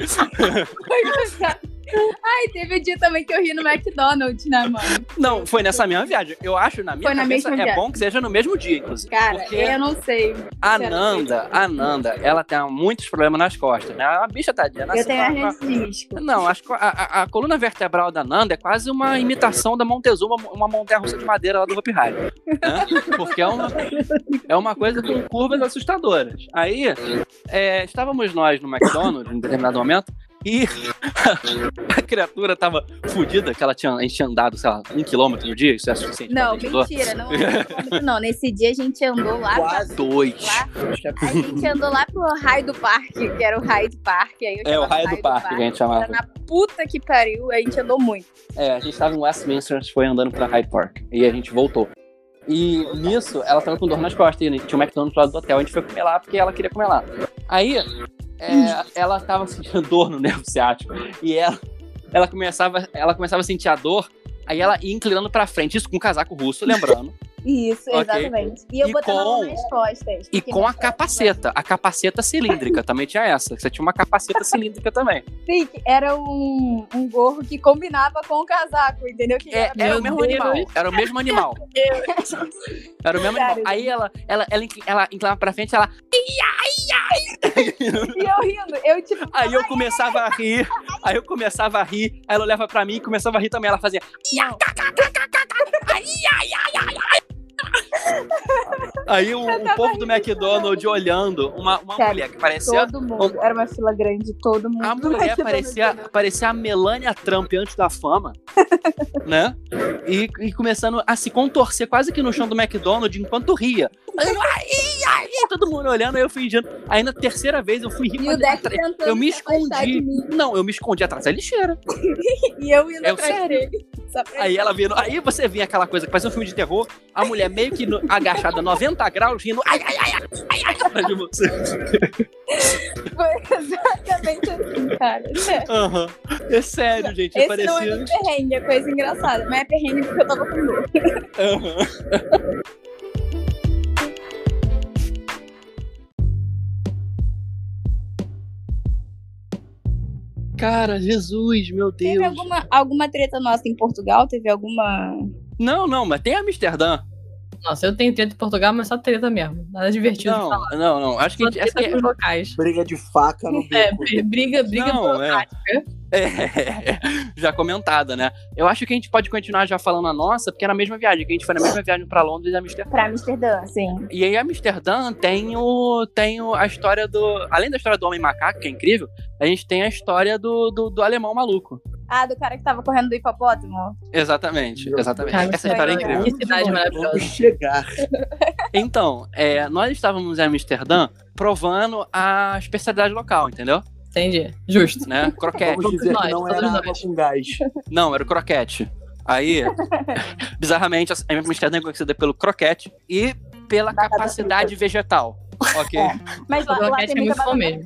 *laughs* Ai, teve um dia também que eu ri no McDonald's, né, mano? Não, foi nessa mesma viagem. Eu acho, na minha Foi na mesma é viagem. bom que seja no mesmo dia, inclusive. Cara, porque eu não sei. a Nanda, a Nanda, ela tem muitos problemas nas costas, né? A bicha tadinha. Eu nasceu tenho com a- hernia de disco. Não, a, a- a coluna vertebral da Nanda é quase uma imitação da Montezuma, uma montanha russa de madeira lá do Hopi Hari. Né? Porque é uma, é uma coisa com curvas assustadoras. Aí, é, estávamos nós no McDonald's, em determinado momento, e *laughs* a criatura tava fudida, que ela tinha, a gente tinha andado, sei lá, um quilômetro no dia, isso é suficiente pra Não, mentira, não é não. Nesse dia a gente andou lá pra... Quase. Dois. Lá, a gente andou lá pro raio do parque, que era o raio do parque. Aí eu É, o raio do parque que a gente chamava. Era na puta que pariu, a gente andou muito. É, a gente tava em Westminster, a gente foi andando pra Hyde Park. E a gente voltou. E nisso, ela tava com dor nas costas. E tinha um McDonald's do lado do hotel. A gente foi comer lá porque ela queria comer lá. Aí, é, ela tava sentindo *laughs* dor no nervo ciático. E ela, ela, começava, ela começava a sentir a dor. Aí ela ia inclinando pra frente. Isso com um casaco russo, lembrando. Isso, Ok. exatamente. E eu E botando a mão com- nas costas. E com a capaceta. A capaceta cilíndrica também tinha essa. Você tinha uma capaceta cilíndrica também. Sim, era um, um gorro que combinava com o casaco, entendeu? Que É, era Meu o mesmo Deus. animal. Era o mesmo animal. Era o mesmo animal. Sério, Aí ela, ela, ela, ela inclinava pra frente, ela. E eu rindo, eu tipo, Aí eu começava a rir. Aí eu começava a rir. Aí ela olhava pra mim e começava a rir também. Ela fazia. não. Aí o, o povo do McDonald's olhando, uma, uma Sério, mulher que parecia. todo mundo. Era uma fila grande, todo mundo. A mulher parecia, parecia a Melania Trump antes da fama, *laughs* né? E, e começando a se contorcer quase que no chão do McDonald's enquanto ria. Aí, ai, ai, todo mundo olhando, aí eu fingindo. Aí na terceira vez eu fui rir. E o Deck eu me escondi. Não, eu me escondi atrás da lixeira. *laughs* E eu indo É atrás sério. dele. Aí ela vindo. Aí você via aquela coisa que parecia um filme de terror, a mulher meio que no- agachada 90 graus, rindo. Ai, ai, ai, ai, ai, ai, atrás de você. *laughs* Foi exatamente assim, cara. Aham. É sério, gente. Esse parecia. não é perrengue, é coisa engraçada. Mas é perrengue porque eu tava com dor. Aham. Cara, Jesus, meu Deus. Teve alguma, alguma treta nossa em Portugal? Teve alguma. Não, não, mas tem Amsterdã. Nossa, eu tenho treta em Portugal, mas só treta mesmo. Nada divertido de Não, falar. não, não. Acho que a essa os locais. Briga de faca no *laughs* É, beco. br- briga, briga Não, burocrática. é, *laughs* já comentada, né? Eu acho que a gente pode continuar já falando a nossa, porque é na mesma viagem, que a gente foi na mesma viagem pra Londres e Amsterdã. Pra Amsterdã, sim. E aí, Amsterdã tem o, tem o, a história do. Além da história do homem macaco, que é incrível, a gente tem a história do, do, do alemão maluco. Ah, do cara que tava correndo do hipopótamo? Exatamente, exatamente. Cara, Essa história é incrível. Que cidade maravilhosa. Vamos chegar. Então, é, nós estávamos em Amsterdã provando a especialidade local, entendeu? Entendi. Justo. Né? Croquete. Vamos dizer nós, que não era nós. com gás. Não, era o croquete. Aí, *laughs* bizarramente, a Amsterdã é conhecida pelo croquete e pela capacidade vegetal. Ok? Mas lá, O lá croquete tem é muito bom mesmo.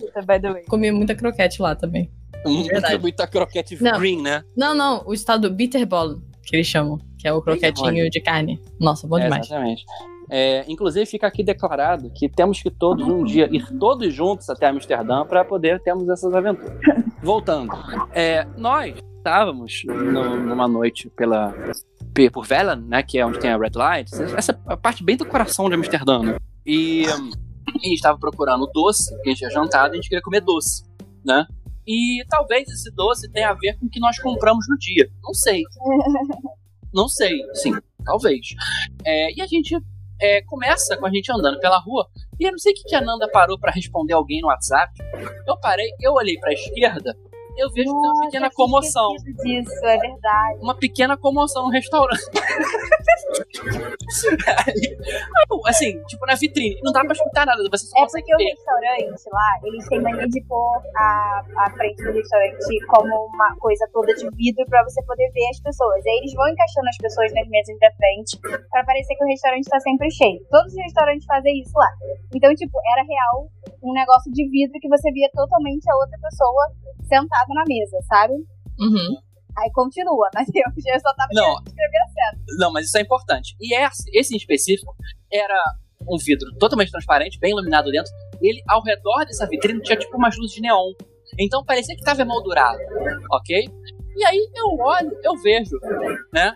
Comi muita croquete lá também. Verdade. Muita croquete Não. green, né? Não, não, o estado Bitterball, que eles chamam, que é o croquetinho de carne. Nossa, bom É, demais. exatamente. É, inclusive, fica aqui declarado que temos que todos um dia ir todos juntos até Amsterdã para poder termos essas aventuras. *laughs* Voltando, é, nós estávamos no- numa noite pela pe- por Velen, né, que é onde tem a Red Light, essa é a parte bem do coração de Amsterdã, né? E hum, a gente estava procurando doce, porque a gente tinha jantado, e a gente queria comer doce, né? E talvez esse doce tenha a ver com o que nós compramos no dia. Não sei. *laughs* Não sei, sim, talvez. É, e a gente é, começa com a gente andando pela rua. E eu não sei o que, que a Nanda parou pra responder alguém no WhatsApp. Eu parei, eu olhei pra esquerda, eu vejo que tem uma Nossa, pequena comoção. disso, é verdade. Uma pequena comoção no restaurante. *laughs* Aí, assim, tipo, na vitrine. Não dá pra escutar nada, você só É porque o ver. restaurante lá, eles têm mania de pôr a, a frente do restaurante como uma coisa toda de vidro pra você poder ver as pessoas. E aí eles vão encaixando as pessoas nas mesas da frente pra parecer que o restaurante tá sempre cheio. Todos os restaurantes fazem isso lá. Então, tipo, era real um negócio de vidro que você via totalmente a outra pessoa sentada na mesa, sabe? Uhum. Aí continua, *laughs* mas eu já só tava Não. escrever cena. Não, mas isso é importante. E esse, esse em específico era um vidro totalmente transparente, bem iluminado dentro. Ele, ao redor dessa vitrine, tinha tipo umas luzes de neon. Então parecia que estava emoldurado, ok? E aí eu olho, eu vejo, né?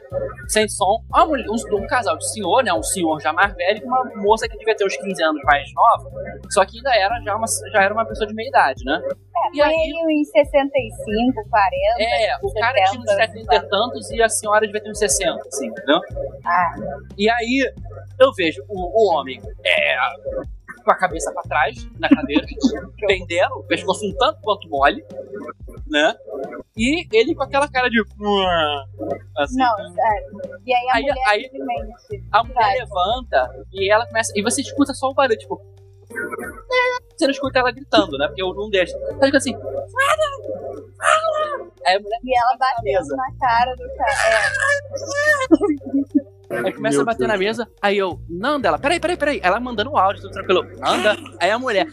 Sem som, mulher- um, um casal de senhor, né? Um senhor já mais velho, e uma moça que devia ter uns 15 anos mais nova, só que ainda era já uma, já era uma pessoa de meia idade, né? Põe aí, uns 65, 40. é, o cara tinha uns 70 e tantos e a senhora devia ter uns 60, assim, entendeu? Ah, E aí eu vejo o, o homem é, com a cabeça pra trás na cadeira, *laughs* pendendo, o pescoço um tanto quanto mole, né? E ele com aquela cara de. Assim, não, sério. E aí a Aí- mulher aí- simplesmente. A mulher Vai. levanta e ela começa. E você escuta só o barulho, tipo. Você não escuta ela gritando, né? Porque eu não deixo. Ela fica assim. Fala! Fala! Aí a mulher E ela na bateu mesa. na cara do cara. Aí começa Meu a bater Deus. na mesa, aí eu, Nanda, ela, peraí, peraí, peraí. Ela mandando um áudio, tudo tranquilo. Nanda, aí a mulher.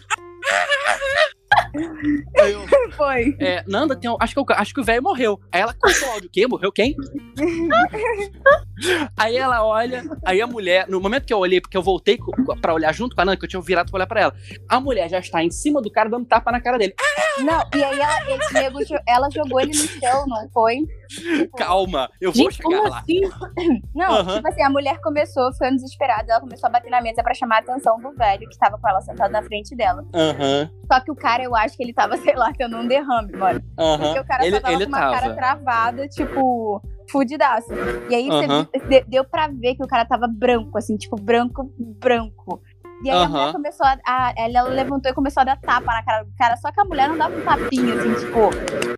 Aí eu, É, foi. é, Nanda, tem um- acho, que o, acho que o velho morreu. Aí ela cortou o áudio, o quê? Morreu quem? *laughs* Aí ela olha, aí a mulher, no momento que eu olhei, porque eu voltei pra olhar junto com a Nanda, que eu tinha virado pra olhar pra ela, a mulher já está em cima do cara dando tapa na cara dele. Não, e aí ela, esse nego ela jogou ele no chão, não foi? Tipo, Calma, eu vou Gente, chegar lá. assim? *clears throat* Não, tipo assim, a mulher começou ficando desesperada, ela começou a bater na mesa pra chamar a atenção do velho que tava com ela sentado na frente dela. Aham, Só que o cara, eu acho que ele tava, *laughs* sei lá, tendo um derrame, mano. Porque aham. o cara Ele, só tava ele com uma cara tava. travada, tipo, fudidaço. E aí você viu- de- deu pra ver que o cara tava branco, assim, tipo, branco, branco. E aí a Aham. mulher começou a, a- Ela levantou e começou a dar tapa na cara do cara. Só que a mulher não dava um tapinha, assim, tipo.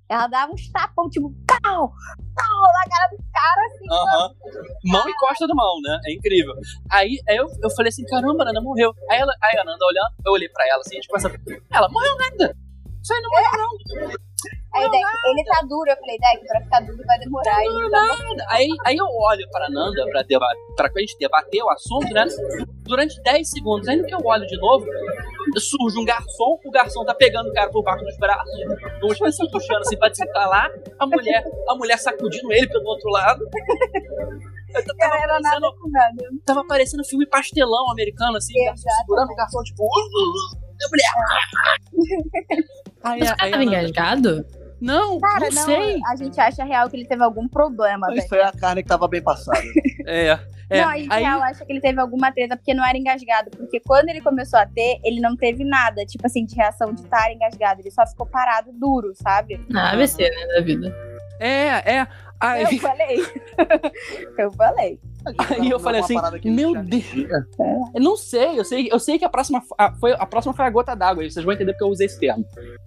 Ela dava uns tapão, tipo, pau! Pau na cara do cara, assim. Aham. Mão e costa do mão, né? É incrível. Aí, aí eu, eu falei assim, caramba, a Nanda morreu. Aí, ela, aí a Nanda olhando, eu olhei pra ela assim, tipo, essa, ela morreu nada. Isso aí não morreu não. Aí, Deck, ele tá duro. Eu falei, Deck, pra ficar duro vai demorar. Tá Nada. Aí, aí eu olho pra Nanda pra, deba pra gente debater o assunto, né? Durante 10 segundos. Aí no que eu olho de novo, surge um garçom, o garçom tá pegando o cara por baixo dos braços, no tipo assim, puxando assim pra lá, a mulher, a mulher sacudindo ele pelo outro lado. Eu tava era nada parecendo, com nada. tava parecendo filme pastelão americano, assim, segurando o garçom, tipo. Mulher. Aí, Mas o cara tava engasgado? Não, Cara, não não, sei. a gente acha real que ele teve algum problema, velho. Isso foi a carne que tava bem passada. *laughs* É, é. Não, a gente aí, real acha que ele teve alguma treta porque não era engasgado. Porque quando ele começou a ter, ele não teve nada, tipo assim, de reação de estar engasgado. Ele só ficou parado duro, sabe? Ah, AVC, né, da vida. é, é. Aí, Eu falei. *laughs* eu falei. Aí eu falei assim, meu Deus. Eu não sei, eu sei, eu sei que a próxima a, foi, a próxima foi a gota d'água, e vocês vão entender porque eu usei esse termo.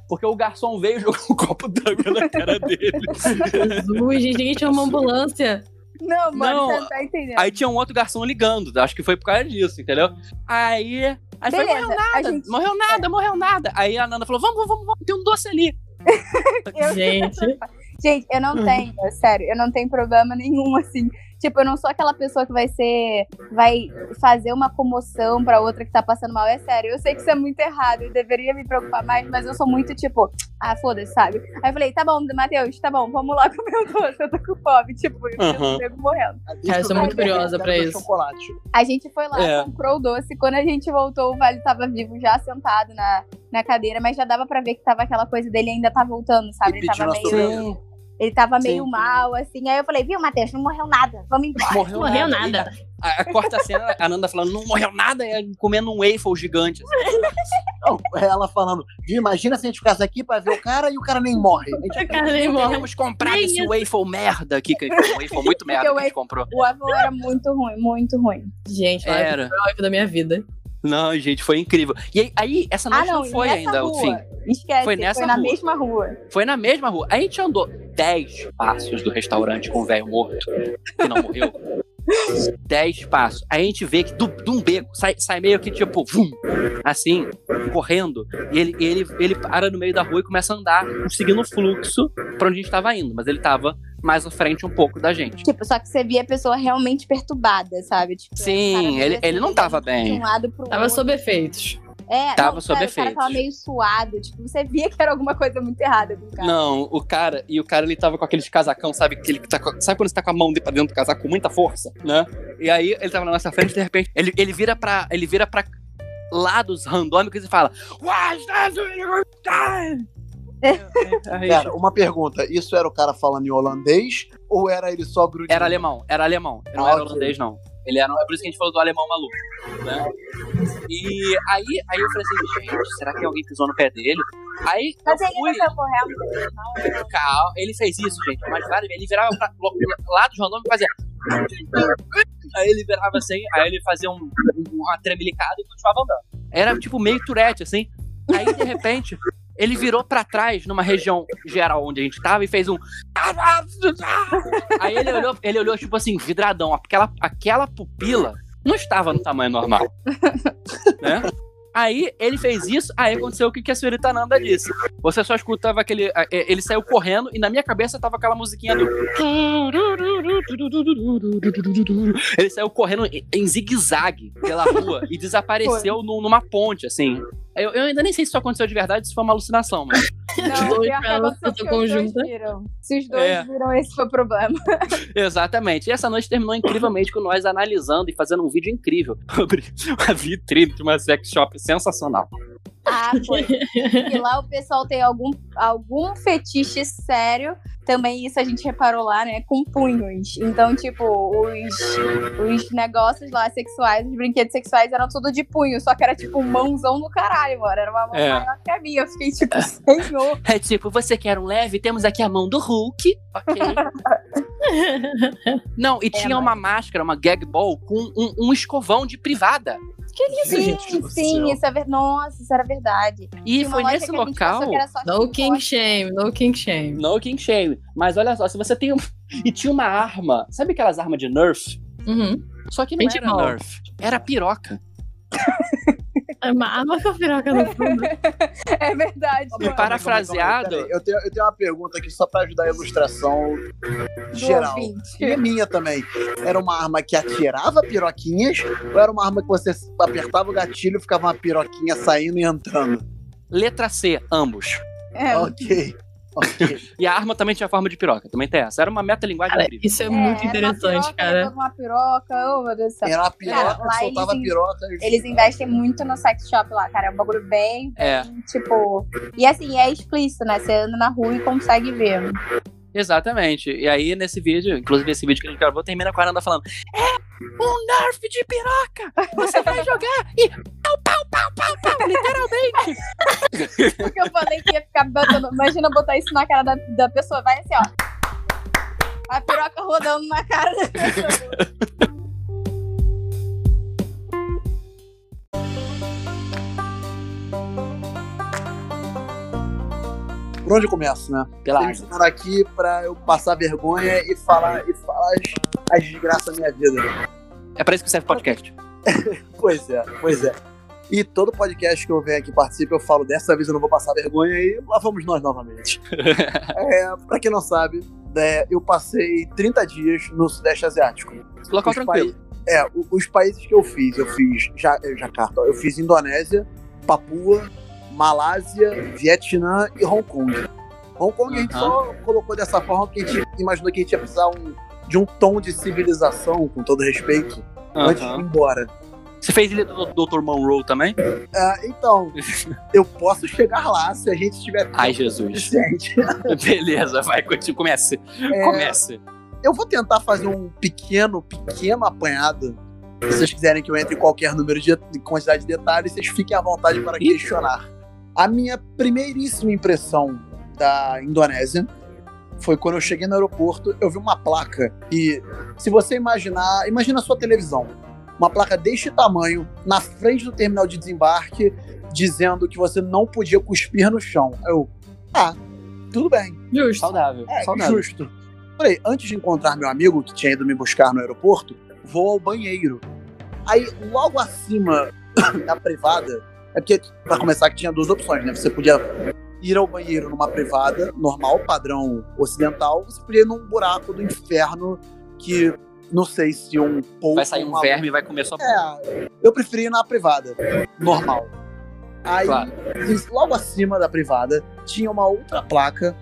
Porque o garçom veio e jogou um copo d'água na cara dele. *laughs* Jesus, gente, ninguém tinha uma ambulância. Não, mano, Não, você não tá entendendo. Aí tinha um outro garçom ligando, acho que foi por causa disso, entendeu? Aí, aí foi, Beleza, morreu a nada, gente- morreu nada, morreu nada. Aí a Nanda falou, vamos, vamos, vamos, tem um doce ali. *laughs* Eu- Gente, Gente, eu não tenho, *laughs* sério, eu não tenho problema nenhum, assim. Tipo, eu não sou aquela pessoa que vai ser. Vai fazer uma comoção pra outra que tá passando mal. É sério, eu sei que isso é muito errado. Eu deveria me preocupar mais, mas eu sou muito tipo, ah, foda-se, sabe? Aí eu falei, tá bom, Matheus, tá bom, vamos lá comer o doce, eu tô com fome. *laughs* Tipo, eu uhum. nego morrendo. Cara, eu sou muito curiosa pra isso. Chocolate. A gente foi lá, É. comprou o doce. Quando a gente voltou, o Vale tava vivo, já sentado na, na cadeira, mas já dava pra ver que tava aquela coisa dele ainda tá voltando, sabe? E Ele tava meio. Ele tava meio Sim. mal, assim. Aí eu falei, viu, Matheus, não morreu nada. Vamos embora. Morreu, morreu nada. A, a quarta cena, a Nanda falando, não morreu nada, e comendo um waffle gigante. assim. Não, ela falando, viu, imagina se a gente ficasse aqui pra ver o cara e o cara nem morre. A gente *laughs* o cara nem morre. Teríamos comprado Nem esse isso. waffle merda aqui, que foi um waffle muito *laughs* merda que a gente comprou. O avô era muito ruim, muito ruim. Gente, Era. o da minha vida. Não, gente, foi incrível. E aí, aí, essa noite ah, não, não foi ainda rua. o fim. Esquece, Foi foi, nessa na rua. mesma rua. Foi na mesma rua. A gente andou 10 passos do restaurante com o velho morto, que não morreu. 10 passos. Aí a gente vê que do, de um beco sai, sai meio que tipo, vum, assim, correndo. E ele, ele, ele para no meio da rua e começa a andar, seguindo o fluxo pra onde a gente tava indo. Mas ele tava mais à frente um pouco da gente. Tipo, só que você via a pessoa realmente perturbada, sabe? Tipo, Sim, cara meio ele- assim, ele não tava de bem. um lado pro Tava outro. sob efeitos. É, tava não, sob cara, O cara tava meio suado. Tipo, você via que era alguma coisa muito errada com o cara. Não, o cara, e o cara ele tava com aqueles casacão, sabe? Que ele tá com- sabe quando você tá com a mão de- pra dentro do casaco com muita força, né? E aí ele tava na nossa frente, de repente, ele, ele vira pra. Ele vira pra lados randômicos e fala. *laughs* Cara, uma pergunta: isso era o cara falando em holandês ou era ele só grudinho? Era alemão, era alemão. Não Ah, era ok. holandês, não. Ele era. É por isso que a gente falou do alemão maluco, né? E aí, aí eu falei assim, gente, será que alguém pisou no pé dele? Aí Mas eu ele fui. não saiu correndo. Calma, ele fez isso, gente. Mas várias vezes. Ele virava pra lado de random e fazia. Aí ele virava assim, aí ele fazia um, um- uma tremelicada e continuava andando. Era tipo meio turete, assim. Aí, de repente, ele virou pra trás, numa região geral onde a gente tava, e fez um. Aí ele olhou, ele olhou, tipo assim, vidradão. Aquela, aquela pupila não estava no tamanho normal. né? Aí ele fez isso, aí aconteceu o que a senhorita Nanda disse. Você só escutava aquele. Ele saiu correndo e na minha cabeça tava aquela musiquinha do. Ele saiu correndo em- zigue-zague pela rua e desapareceu nu- numa ponte, assim. Eu, eu ainda nem sei se isso aconteceu de verdade, se foi uma alucinação, mas. *laughs* Não, dois que os dois conjunta. viram. Se os dois É. viram, esse foi o problema. *laughs* Exatamente. E essa noite terminou incrivelmente com nós analisando e fazendo um vídeo incrível sobre *laughs* uma vitrine de uma sex shop sensacional. Ah, foi. E lá o pessoal tem algum, algum fetiche sério. Também isso a gente reparou lá, né? Com punhos. Então, tipo, os, os negócios lá sexuais, os brinquedos sexuais eram tudo de punho. Só que era tipo um mãozão do caralho, mano. Era uma mão É. maior que a minha. Eu fiquei tipo, senhor. É tipo, você quer um leve? Temos aqui a mão do Hulk. Ok. *laughs* Não, e tinha uma máscara, uma gag ball com um, um escovão de privada. Sim, Gente do sim, céu. isso é verdade. Nossa, isso era verdade. E foi nesse que gente local. que era No king shame, no king shame. No king shame. Mas olha só, se você tem um. *laughs* E tinha uma arma. Sabe aquelas armas de Nerf? Uhum. Só que não era Paintball. Nerf. Era piroca. *laughs* É uma arma com a piroca no fundo. *laughs* É verdade. Calma aí, Parafraseado. Eu tenho, eu tenho uma pergunta aqui só pra ajudar a ilustração Do geral. ouvinte. E minha também. Era uma arma que atirava piroquinhas ou era uma arma que você apertava o gatilho e ficava uma piroquinha saindo e entrando? Letra C, ambos. É, Ok. *laughs* E a arma também tinha forma de piroca. Também tem essa. Era uma metalinguagem Cara, incrível. isso é, é, muito era uma interessante, piroca, era cara. toda Uma piroca, oh meu Deus do céu. Era uma piroca, Cara, lá soltava eles- piroca. Eles investem muito no sex shop lá, cara. É um bagulho bem, É. bem, tipo. E assim, é explícito, né? Você anda na rua e consegue ver. Exatamente. E aí, nesse vídeo, inclusive esse vídeo que a gente gravou, termina com a Aranda falando: É um Nerf de piroca! Você vai jogar e pau, pau, pau, pau, pau, literalmente. Porque eu falei que ia ficar botando. Imagina botar isso na cara da, da pessoa. Vai assim, ó. A piroca rodando na cara da pessoa. Por onde eu começo, né? Pela Vocês estão aqui pra eu passar vergonha e falar, e falar as, as desgraças da minha vida. É pra isso que serve podcast. *laughs* Pois é, pois é. E todo podcast que eu venho aqui participo, eu falo, dessa vez eu não vou passar vergonha e lá vamos nós novamente. *laughs* é, pra quem não sabe, é, eu passei 30 dias no Sudeste Asiático. Local Os tranquilo. É, o- os países que eu fiz, eu fiz Ja- Jacarta, eu fiz Indonésia, Papua, Malásia, Vietnã e Hong Kong. Hong Kong a gente só colocou dessa forma porque a gente imaginou que a gente ia precisar um- de um tom de civilização, com todo respeito, antes de ir embora. Você fez ele do Dr. Monroe também? Ah, então, *laughs* eu posso chegar lá se a gente tiver Ai, Jesus. suficiente. *laughs* Beleza, vai, continue. Comece. É, Comece. Eu vou tentar fazer um pequeno, pequeno apanhado. Se vocês quiserem que eu entre em qualquer número de de quantidade de detalhes, vocês fiquem à vontade para questionar. A minha primeiríssima impressão da Indonésia foi quando eu cheguei no aeroporto, eu vi uma placa e se você imaginar, imagina a sua televisão, uma placa deste tamanho na frente do terminal de desembarque dizendo que você não podia cuspir no chão. Eu, ah, tudo bem. Justo. Saudável. É, saudável. justo. Falei, antes de encontrar meu amigo que tinha ido me buscar no aeroporto, vou ao banheiro. Aí, logo acima *coughs* da privada, é porque, pra começar, que tinha duas opções, né? Você podia ir ao banheiro numa privada, normal, padrão ocidental, você podia ir num buraco do inferno que não sei se um pouco. Vai sair um verme e vai comer sua É, eu preferi ir na privada, normal. Aí, Claro. logo acima da privada, tinha uma outra placa,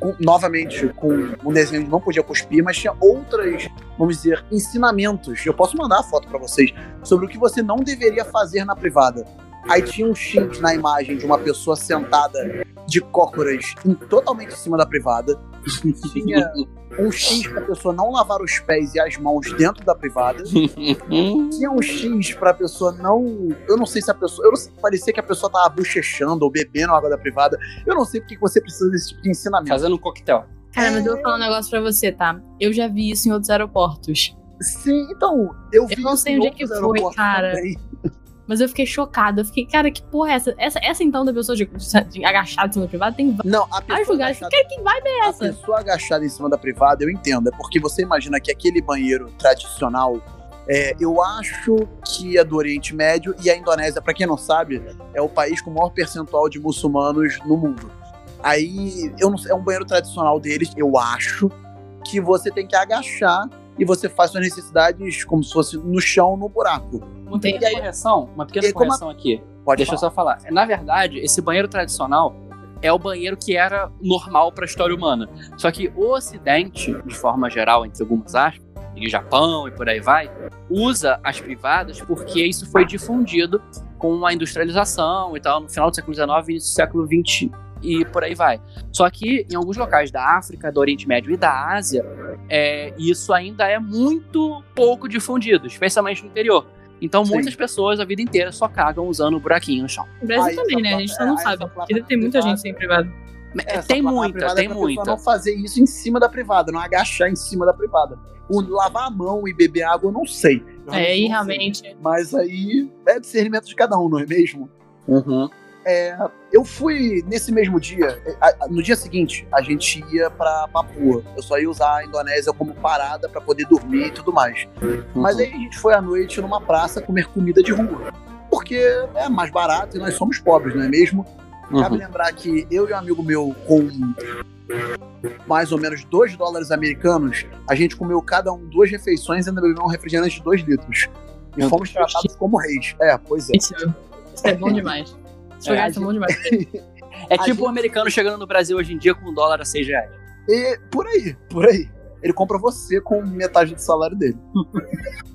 com- novamente com um desenho de não podia cuspir, mas tinha outras, vamos dizer, ensinamentos. Eu posso mandar a foto pra vocês sobre o que você não deveria fazer na privada. Aí tinha um X na imagem de uma pessoa sentada de cócoras em- totalmente em cima da privada. *laughs* Tinha um X pra pessoa não lavar os pés e as mãos dentro da privada tinha um X pra pessoa não. Eu não sei se a pessoa. Eu não sei, parecia que a pessoa tava bochechando ou bebendo água da privada. Eu não sei porque que você precisa desse tipo de ensinamento. Fazendo um coquetel. Cara, mas eu vou falar um negócio pra você, tá? Eu já vi isso em outros aeroportos. Sim, então, eu vi. não isso sei onde é que foi, cara. também. Mas eu fiquei chocada. Eu fiquei, cara, que porra é essa? Essa, essa então da pessoa de, de agachada em cima do privado tem Não, a pessoa. lugares. agachada- Cara, que vibe é A essa? pessoa agachada em cima da privada, eu entendo. É porque você imagina que aquele banheiro tradicional. é, eu acho que é do Oriente Médio e a Indonésia, pra quem não sabe, é o país com o maior percentual de muçulmanos no mundo. Aí, eu não sei, é um banheiro tradicional deles, eu acho que você tem que agachar e você faz suas necessidades como se fosse no chão, no buraco. Uma pequena correção, uma pequena a- correção aqui. Pode Deixa eu falar. só falar. Na verdade, esse banheiro tradicional é o banheiro que era normal para a história humana. Só que o Ocidente, de forma geral, entre algumas aspas, e Japão e por aí vai, usa as privadas porque isso foi difundido com a industrialização e tal, no final do século XIX e início do século XX e por aí vai. Só que em alguns locais da África, do Oriente Médio e da Ásia, é, isso ainda é muito pouco difundido, especialmente no interior. Então Sim. muitas pessoas a vida inteira só cagam usando o buraquinho no chão. No Brasil Aí também, né? A gente só não é, aí sabe. Porque ter muita gente sem privado. Essa tem muita, tem é muita. não fazer isso em cima da privada, não agachar em cima da privada. O lavar a mão e beber água, eu não sei. Eu É, não sei. realmente. Mas aí é discernimento de cada um, não é mesmo? Uhum. Eu fui nesse mesmo dia, a- no dia seguinte, a gente ia pra Papua. Eu só ia usar a Indonésia como parada pra poder dormir e tudo mais. Mas aí a gente foi à noite numa praça comer comida de rua. Porque é mais barato e nós somos pobres, não é mesmo? Cabe Uhum. lembrar que eu e um amigo meu, com mais ou menos 2 dólares americanos, a gente comeu cada um duas refeições e ainda bebeu um refrigerante de 2 litros. E fomos tratados como reis. É, pois é. Isso, isso é bom demais. É bom demais. *laughs* É A tipo gente- um americano chegando no Brasil hoje em dia com um dólar a seis reais. E por aí, por aí. Ele compra você com metade do salário dele. *laughs*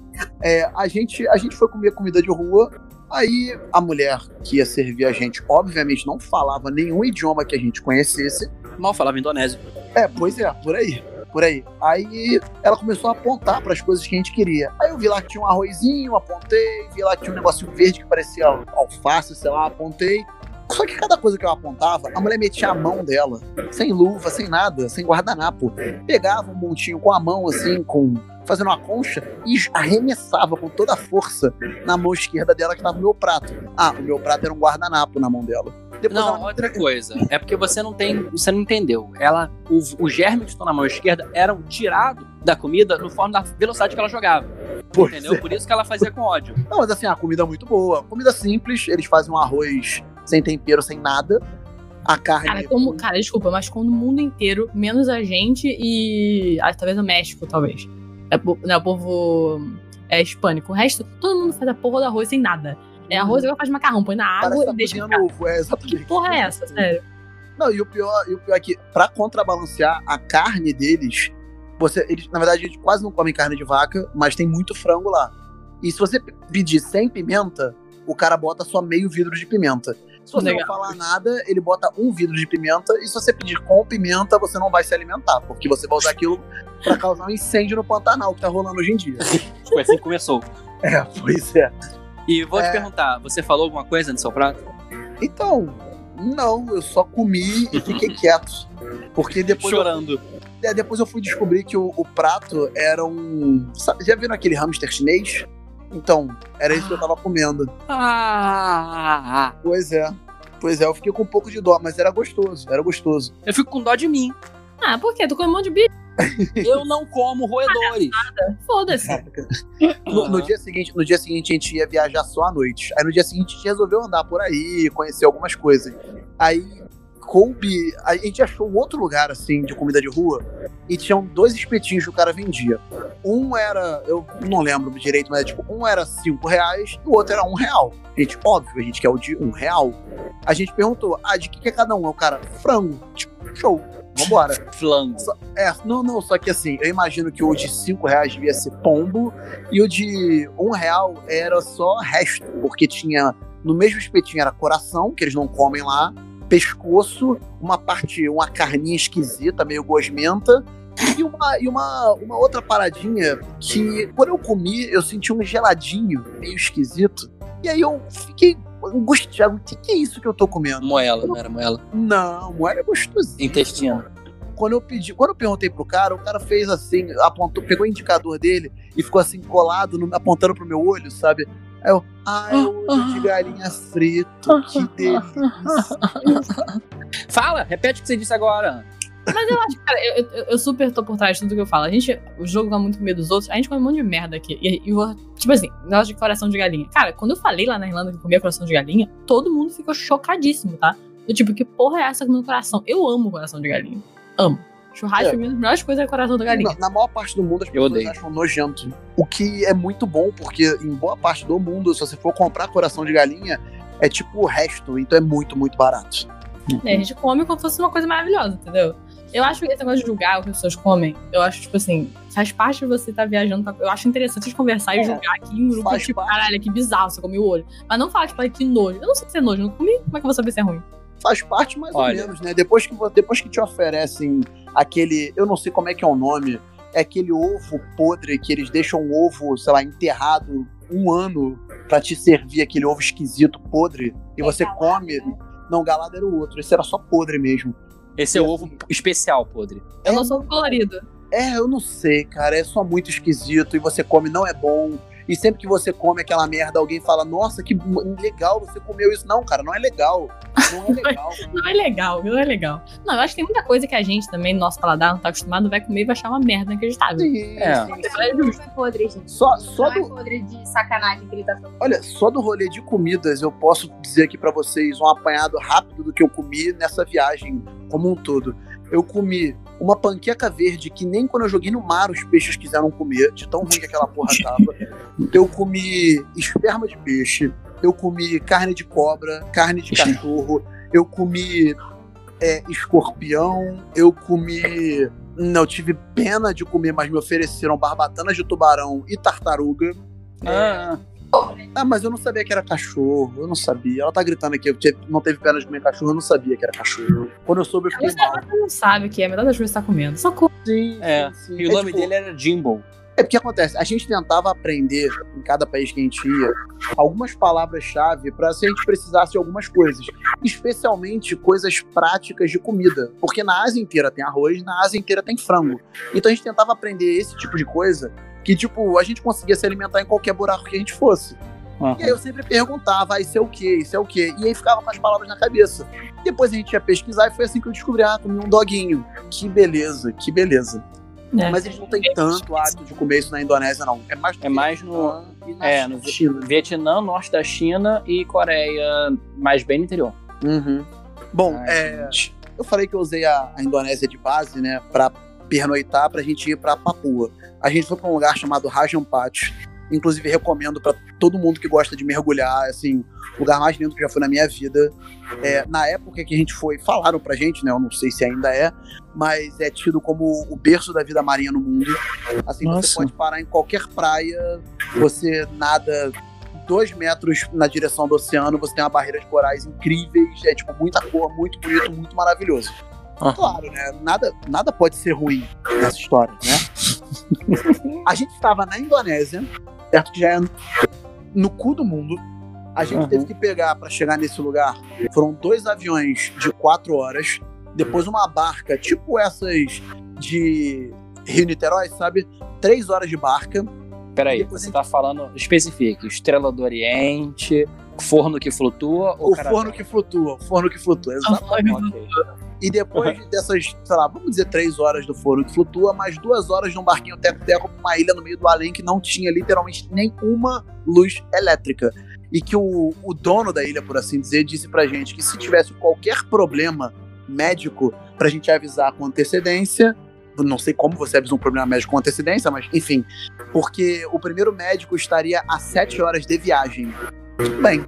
É, a, gente, a gente foi comer comida de rua. Aí a mulher que ia servir a gente, obviamente, não falava nenhum idioma que a gente conhecesse. Mal falava indonésio. É, pois é, por aí. Por aí. Aí ela começou a apontar para as coisas que a gente queria. Aí eu vi lá que tinha um arrozinho, apontei. Vi lá que tinha um negocinho verde que parecia alface, sei lá, apontei. Só que cada coisa que eu apontava, a mulher metia a mão dela, sem luva, sem nada, sem guardanapo. Pegava um montinho com a mão, assim, com fazendo uma concha, e arremessava com toda a força na mão esquerda dela que tava o meu prato. Ah, o meu prato era um guardanapo na mão dela. Depois Não, ela- outra coisa. É porque você não tem. Você não entendeu. Ela. O, o germe que estão na mão esquerda eram tirados da comida no forma da velocidade que ela jogava. Pois Entendeu? Por isso que ela fazia com ódio. Não, mas assim, a comida é muito boa. Comida simples, eles fazem um arroz sem tempero, sem nada. A carne. Cara, como, cara, desculpa, mas como no mundo inteiro, menos a gente e. Ah, talvez o México, talvez. É, né, o povo é hispânico. O resto, todo mundo faz a porra do arroz sem nada. É arroz, agora faz macarrão, põe na água que e deixa. ovo, é, Que exatamente. porra é essa, sério? Não, e o pior, e o pior é que, pra contrabalancear a carne deles, você, eles, na verdade, eles quase não comem carne de vaca, mas tem muito frango lá. E se você pedir sem pimenta, o cara bota só meio vidro de pimenta. Se você Legal. não falar nada, ele bota um vidro de pimenta, e se você pedir com pimenta, você não vai se alimentar, porque você vai usar aquilo pra causar um incêndio no Pantanal que tá rolando hoje em dia. *laughs* Foi assim que começou. É, pois é. E vou te É. perguntar, você falou alguma coisa no seu prato? Então, não, eu só comi e fiquei *laughs* quieto. Porque depois eu Chorando. É, depois eu fui descobrir que o, o prato era um. sabe- já viram aquele hamster chinês? Então, era isso que eu tava comendo. Ah, Pois é. Pois é, eu fiquei com um pouco de dó, mas era gostoso, era gostoso. eu fico com dó de mim. Ah, por quê? Tu come um monte de bicho? *laughs* Eu não como roedores. Foda-se. No, no dia seguinte, no dia seguinte a gente ia viajar só à noite. Aí no dia seguinte a gente resolveu andar por aí, conhecer algumas coisas. Aí coube, a gente achou um outro lugar assim de comida de rua e tinham dois espetinhos que o cara vendia. Um era, eu não lembro direito, mas tipo, um era cinco reais e o outro era um real. Gente, óbvio, a gente quer o de um real. A gente perguntou, ah, de que, que é cada um? É o cara, frango. Tipo, show, vambora. *laughs* Flango. É, não, não, só que assim, eu imagino que o de 5 reais devia ser pombo e o de um real era só resto, porque tinha no mesmo espetinho era coração, que eles não comem lá, pescoço, uma parte, uma carninha esquisita, meio gosmenta, e uma, e uma, uma outra paradinha que, quando eu comi, eu senti um geladinho meio esquisito, e aí eu fiquei angustiado, o que, que é isso que eu tô comendo? Moela, não era moela. Não, moela é gostosinho Intestino. quando eu pedi, quando eu perguntei pro cara, o cara fez assim, apontou, pegou o indicador dele e ficou assim colado, no- apontando pro meu olho, sabe? Aí eu, ah, é olho de *laughs* galinha frito, que *laughs* delícia. Fala, repete o que você disse agora. Mas eu acho, cara, eu, eu, eu super tô por trás de tudo que eu falo. A gente, o jogo vai muito com medo dos outros, a gente come um monte de merda aqui. E, e eu- tipo assim, negócio de coração de galinha. Cara, quando eu falei lá na Irlanda que eu comia coração de galinha, todo mundo ficou chocadíssimo, tá? Eu, tipo, que porra é essa comendo coração? Eu amo coração de galinha. Amo. Churrasco, É. pra mim, uma das melhores coisas é coração da galinha. Na, na maior parte do mundo as Eu pessoas odeio. acham nojento. O que é muito bom, porque em boa parte do mundo, se você for comprar coração de galinha, é tipo o resto, então é muito, muito barato. É, a gente come como se fosse uma coisa maravilhosa, entendeu? Eu acho que esse negócio de julgar o que as pessoas comem, eu acho, tipo assim, faz parte de você estar tá viajando. Pra... Eu acho interessante de conversar É, e julgar aqui em grupo, tipo, parte. caralho, que bizarro, você comeu o olho. Mas não falar, tipo, que nojo. Eu não sei se é nojo, eu não comi, como é que eu vou saber se é ruim? Faz parte mais Olha. ou menos, né? Depois que, depois que te oferecem aquele. Eu não sei como é que é o nome. É aquele ovo podre que eles deixam o ovo, sei lá, enterrado um ano pra te servir aquele ovo esquisito, podre, e você come. Não, galado era o outro. Esse era só podre mesmo. Esse é o ovo especial, podre. Eu não sou colorido. É, eu não sei, cara. É só muito esquisito e você come, não é bom. E sempre que você come aquela merda, alguém fala: Nossa, que legal, você comeu isso. Não, cara, não é legal. Não é legal. *laughs* Não é legal, não é legal. Não, eu acho que tem muita coisa que a gente também, no nosso paladar, não tá acostumado, vai comer e vai achar uma merda inacreditável. Sim, É. sim, é é podre, gente. Só, só Não do, é podre de sacanagem que ele tá falando. Olha, só do rolê de comidas, eu posso dizer aqui pra vocês um apanhado rápido do que eu comi nessa viagem como um todo. Eu comi uma panqueca verde que nem quando eu joguei no mar os peixes quiseram comer, de tão ruim que aquela porra tava. *laughs* Eu comi esperma de peixe, eu comi carne de cobra, carne de cachorro, eu comi é, escorpião, eu comi. Não, eu tive pena de comer, mas me ofereceram barbatanas de tubarão e tartaruga. Ah, Ah, mas eu não sabia que era cachorro. Eu não sabia. Ela tá gritando aqui. Eu não teve pena de comer cachorro. Eu não sabia que era cachorro. Quando eu soube, eu fiquei Você mal. você não sabe o que é, metade das coisas que você tá comendo. Só come. Sim, É. sim, e o É nome tipo, dele era Jimbo. É porque acontece. A gente tentava aprender, em cada país que a gente ia, algumas palavras-chave pra se a gente precisasse de algumas coisas. Especialmente coisas práticas de comida. Porque na Ásia inteira tem arroz, na Ásia inteira tem frango. Então a gente tentava aprender esse tipo de coisa que, tipo, a gente conseguia se alimentar em qualquer buraco que a gente fosse. Aham. E aí eu sempre perguntava, ah, isso é o quê? Isso é o quê? E aí ficava com as palavras na cabeça. Depois a gente ia pesquisar e foi assim que eu descobri, ah, comi um doguinho. Que beleza, que beleza. É. Mas eles não têm tanto hábito de comer isso na Indonésia, não. É mais É mais no e é, no China. Vietnã, norte da China e Coreia, mais bem no interior. Uhum. Bom, Ai, é, eu falei que eu usei a, a Indonésia de base, né, pra pernoitar, pra gente ir pra Papua. A gente foi pra um lugar chamado Rajan Pat. Inclusive, recomendo pra todo mundo que gosta de mergulhar, assim, o lugar mais lindo que já foi na minha vida. É, na época que a gente foi, falaram pra gente, né, eu não sei se ainda é, mas é tido como o berço da vida marinha no mundo. Assim, você Nossa. pode parar em qualquer praia, você nada dois metros na direção do oceano, você tem uma barreira de corais incríveis, é tipo muita cor, muito bonito, muito maravilhoso. Claro, né? Nada, nada pode ser ruim nessa história, né? *laughs* a gente estava na Indonésia, certo? Que já é no cu do mundo. A gente Uhum. teve que pegar para chegar nesse lugar. Foram dois aviões de quatro horas, depois uma barca, tipo essas de Rio Niterói, sabe? Três horas de barca. Peraí, você a gente- tá falando, especifique, Estrela do Oriente, forno que flutua ou O forno que flutua, o forno que flutua, exatamente. E depois dessas, sei lá, vamos dizer três horas do forno que flutua, mais duas horas num barquinho teco-teco pra uma ilha no meio do além que não tinha literalmente nenhuma luz elétrica. E que o, o dono da ilha, por assim dizer, disse pra gente que se tivesse qualquer problema médico, pra gente avisar com antecedência. Não sei como você avisa um problema médico com antecedência, mas enfim. Porque o primeiro médico estaria a sete horas de viagem. Tudo bem.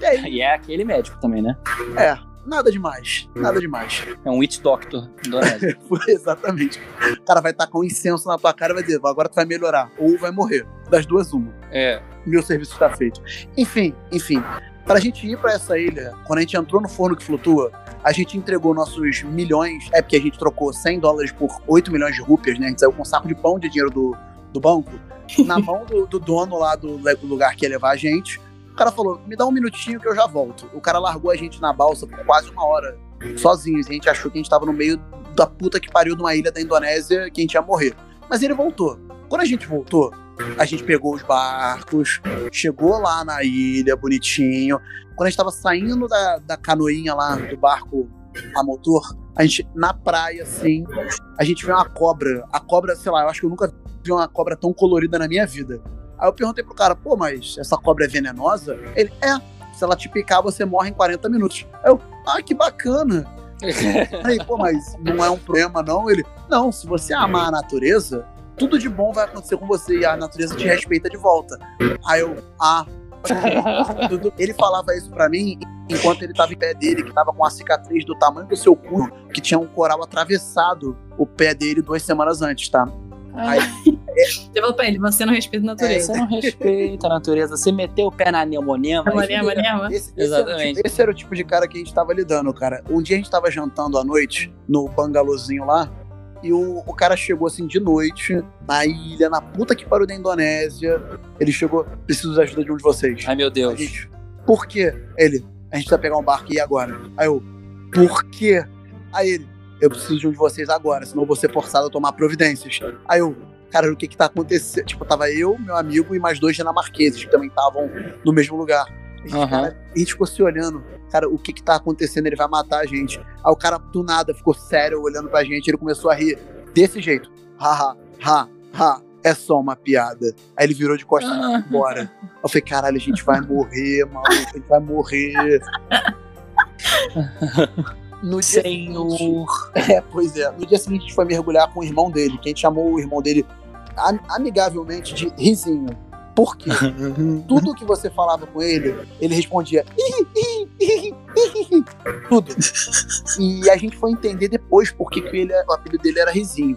E aí, *laughs* E é aquele médico também, né? é, nada demais. Nada demais. É um Witch Doctor *laughs* Exatamente. O cara vai tacar um incenso na tua cara e vai dizer, agora tu vai melhorar. Ou vai morrer. Das duas, uma. é. Meu serviço está feito. Enfim, enfim. Pra gente ir pra essa ilha, quando a gente entrou no forno que flutua, a gente entregou nossos milhões. É porque a gente trocou 100 dólares por 8 milhões de rúpias, né? A gente saiu com um saco de pão de dinheiro do, do banco. Na *laughs* mão do, do dono lá do, do lugar que ia levar a gente. Cara falou: me dá um minutinho que eu já volto. O cara largou a gente na balsa por quase uma hora, sozinhos. A gente achou que a gente tava no meio da puta que pariu de uma ilha da Indonésia que a gente ia morrer. Mas ele voltou. Quando a gente voltou, a gente pegou os barcos, chegou lá na ilha, bonitinho. Quando a gente tava saindo da, da canoinha lá, do barco a motor, a gente, na praia, assim, a gente viu uma cobra. A cobra, sei lá, eu acho que eu nunca vi uma cobra tão colorida na minha vida. Aí eu perguntei pro cara, pô, mas essa cobra é venenosa? Ele, é. Se ela te picar, você morre em 40 minutos. Aí eu, ah, que bacana. *laughs* Aí, pô, mas não é um problema, não? Ele, não, se você amar a natureza, tudo de bom vai acontecer com você e a natureza te respeita de volta. Aí eu, ah, *laughs* Ele falava isso pra mim enquanto ele tava em pé dele, que tava com a cicatriz do tamanho do seu cu, que tinha um coral atravessado o pé dele duas semanas antes, tá? Aí, Você falou pra ele, você não respeita a natureza. Você não respeita a natureza. Você meteu o pé na nemonema. Manema, manema. Esse, esse era Exatamente. tipo- esse era o tipo de cara que a gente tava lidando, cara. Um dia a gente tava jantando à noite no bangalôzinho lá. E o, o cara chegou assim de noite, na ilha, na puta que pariu da Indonésia. Ele chegou, preciso da ajuda de um de vocês. Ai, meu Deus. gente, por quê? Ele, a gente vai pegar um barco e ir agora. Aí eu, por quê? Aí ele, eu preciso de um de vocês agora, senão eu vou ser forçado a tomar providências. Aí eu, cara, o que que tá acontecendo? Tipo, tava eu, meu amigo e mais dois dinamarqueses que também estavam no mesmo lugar. A gente, Aham. cara, a gente ficou se olhando, cara, o que que tá acontecendo? Ele vai matar a gente. Aí o cara, do nada, ficou sério olhando pra gente, ele começou a rir desse jeito. Ha, ha, ha, ha. É só uma piada. Aí ele virou de costas e foi embora. *laughs* Eu falei, caralho, a gente vai morrer, maluco, a gente vai morrer. No dia seguinte, Senhor. *laughs* é, pois é. No dia seguinte a gente foi mergulhar com o irmão dele, que a gente chamou o irmão dele amigavelmente de Rizinho. Por quê? *laughs* Tudo que você falava com ele, ele respondia tudo. E a gente foi entender depois por que, ele, o apelido dele era Rizinho.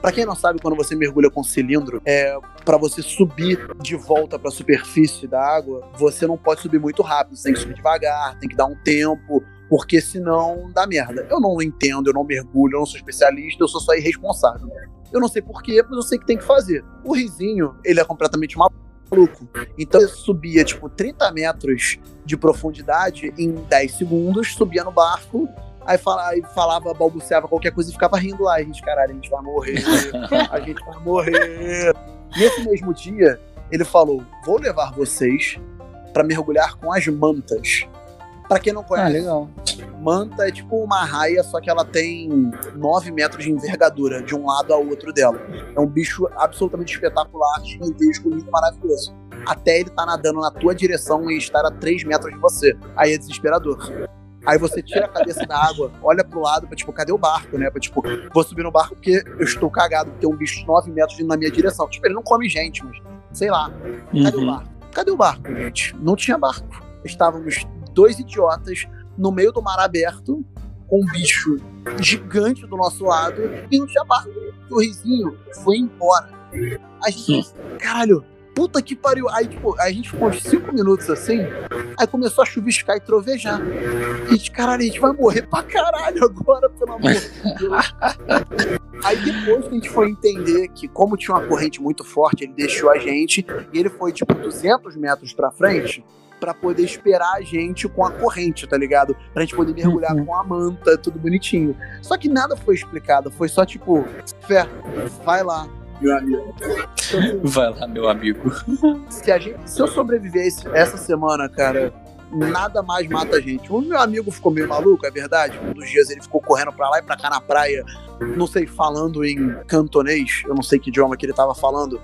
Pra quem não sabe, quando você mergulha com cilindro, é para você subir de volta pra superfície da água, você não pode subir muito rápido, você tem que subir devagar, tem que dar um tempo, porque senão dá merda. Eu não entendo, eu não mergulho, eu não sou especialista, eu sou só irresponsável. Eu não sei porquê, mas eu sei que tem que fazer. O Rizinho, ele é completamente maluco. Então ele subia, tipo, 30 metros de profundidade em 10 segundos, subia no barco, aí, fala, aí falava, balbuciava qualquer coisa e ficava rindo lá. A gente, caralho, a gente vai morrer, *laughs* a gente vai morrer. Nesse mesmo dia, ele falou: vou levar vocês pra mergulhar com as mantas. Pra quem não Ah, conhece, legal. manta é tipo uma raia, só que ela tem 9 metros de envergadura, de um lado ao outro dela. É um bicho absolutamente espetacular, gigantesco, lindo, maravilhoso. Até ele tá nadando na tua direção e estar a 3 metros de você. Aí é desesperador. Aí você tira a cabeça da água, olha pro lado, pra tipo, cadê o barco, né? Pra tipo, vou subir no barco porque eu estou cagado, porque tem um bicho de 9 metros na minha direção. Tipo, ele não come gente, mas sei lá. Cadê o Uhum. barco? Cadê o barco, gente? Não tinha barco. Estávamos dois idiotas no meio do mar aberto, com um bicho gigante do nosso lado, e não tinha barco. O risinho foi embora. A gente, caralho, puta que pariu. Aí, tipo, a gente ficou uns cinco minutos assim, aí começou a chuviscar e trovejar. E a gente, caralho, a gente vai morrer pra caralho agora, pelo amor de Deus. Aí depois que a gente foi entender que, como tinha uma corrente muito forte, ele deixou a gente e ele foi, tipo, 200 metros pra frente pra poder esperar a gente com a corrente, tá ligado? Pra gente poder mergulhar Uhum. com a manta, tudo bonitinho. Só que nada foi explicado, foi só tipo, fé, vai lá, meu amigo. Vai lá, meu amigo. se, a gente, se eu sobreviver esse- essa semana, cara, nada mais mata a gente. O meu amigo ficou meio maluco, é verdade. Um dos dias ele ficou correndo pra lá e pra cá na praia, não sei, falando em cantonês, eu não sei que idioma que ele tava falando.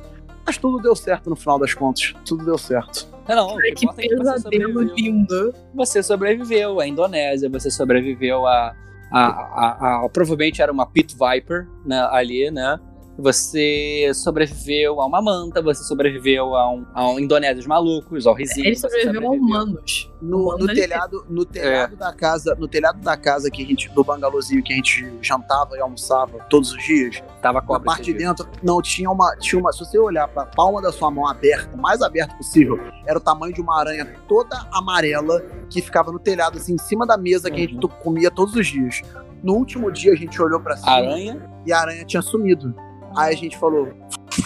Mas tudo deu certo no final das contas. Tudo deu certo. Não, o que Que importa é que você pesadelo sobreviveu. lindo. Você sobreviveu à Indonésia, você sobreviveu a. a, a, a- provavelmente era uma Pit Viper né, ali, né? Você sobreviveu a uma manta, você sobreviveu a um, a um Indonésios malucos, ao risinho. Ele você sobreviveu a humanos. No, no ele- telhado, no telhado da casa, no telhado da casa que a gente, do bangalôzinho que a gente jantava e almoçava todos os dias, Tava na cobra. parte de dentro, não, tinha uma, tinha uma. Se você olhar pra palma da sua mão aberta, o mais aberto possível, era o tamanho de uma aranha toda amarela que ficava no telhado, assim, em cima da mesa que a gente Uhum. comia todos os dias. No último dia a gente olhou pra cima Aranha. e a aranha tinha sumido. Aí a gente falou,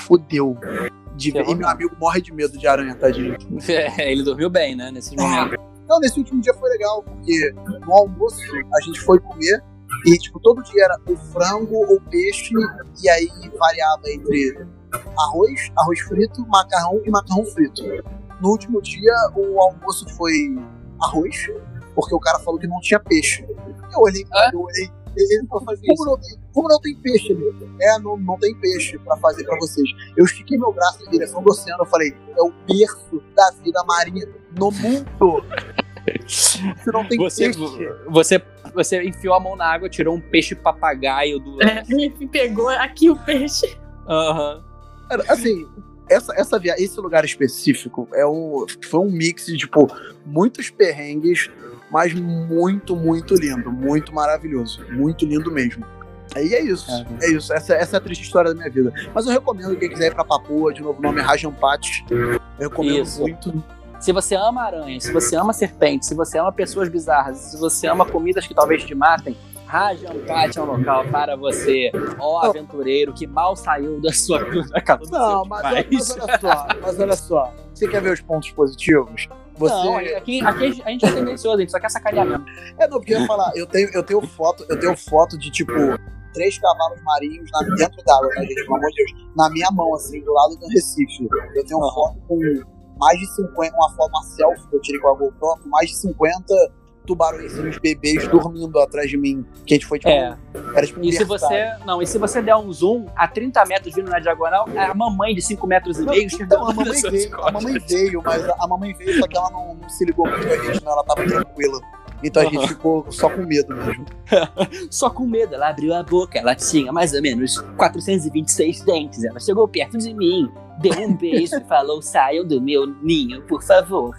fudeu. De E meu não. amigo morre de medo de aranha, tadinho. *laughs* É, ele dormiu bem, né? Nesses momentos. Não, nesse último dia foi legal, porque no almoço a gente foi comer e, tipo, todo dia era o frango ou peixe, e aí variava entre arroz, arroz frito, macarrão e macarrão frito. No último dia, o almoço foi arroz, porque o cara falou que não tinha peixe. Eu olhei, É? eu olhei, ele falou, como não, tem, como não tem peixe? Ele, é, não, não tem peixe pra fazer pra vocês. Eu estiquei meu braço em direção do oceano, eu falei, é o berço da vida marinha no mundo. *laughs* Se não tem Você, peixe. você, você enfiou a mão na água, tirou um peixe papagaio do. É, ele pegou aqui o peixe. Aham. Cara, assim, essa, essa via... esse lugar específico é um, foi um mix de, tipo, muitos perrengues, mas muito, muito lindo. Muito maravilhoso. Muito lindo mesmo. E é isso. É, isso. Essa, essa é a triste história da minha vida. Mas eu recomendo quem quiser ir pra Papua, de novo, o nome é Rajampati. Eu recomendo Isso. muito. Se você ama aranhas, se você ama serpentes, se você ama pessoas bizarras, se você ama comidas que talvez te matem, Rajampati é um local para você, ó aventureiro que mal saiu da sua *laughs* da casa Não, mas, mas olha só, mas olha só. Você quer ver os pontos positivos? Você. Não, aqui, *laughs* aqui a gente é tendencioso, a gente só quer sacanear mesmo. É, não, porque eu ia falar, eu tenho, eu tenho foto, eu tenho foto de tipo três cavalos marinhos na- dentro d'água, tá, gente? Pelo amor de Deus. Na minha mão, assim, do lado do Recife. Eu tenho uma foto com mais de 50, uma foto, uma selfie que eu tirei com a GoPro, com mais de 50 tubarões bebês dormindo atrás de mim. Que a gente foi tipo. É. Era tipo E se você. Não, e se você der um zoom a 30 metros vindo na diagonal, a mamãe de 5 metros e meio então, a mamãe veio, a mamãe veio, mas a, mamãe veio, só que ela não, não se ligou muito a gente, não, ela tava tranquila. Então a Aham. gente ficou só com medo mesmo. *laughs* Só com medo, ela abriu a boca, ela tinha mais ou menos 426 dentes. Ela chegou perto de mim, deu um beijo e falou: saiam do meu ninho, por favor.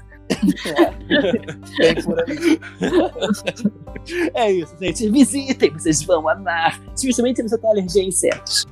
Aí. É isso, gente. Visitem, vocês vão amar. Especialmente se você tem alergia a insetos.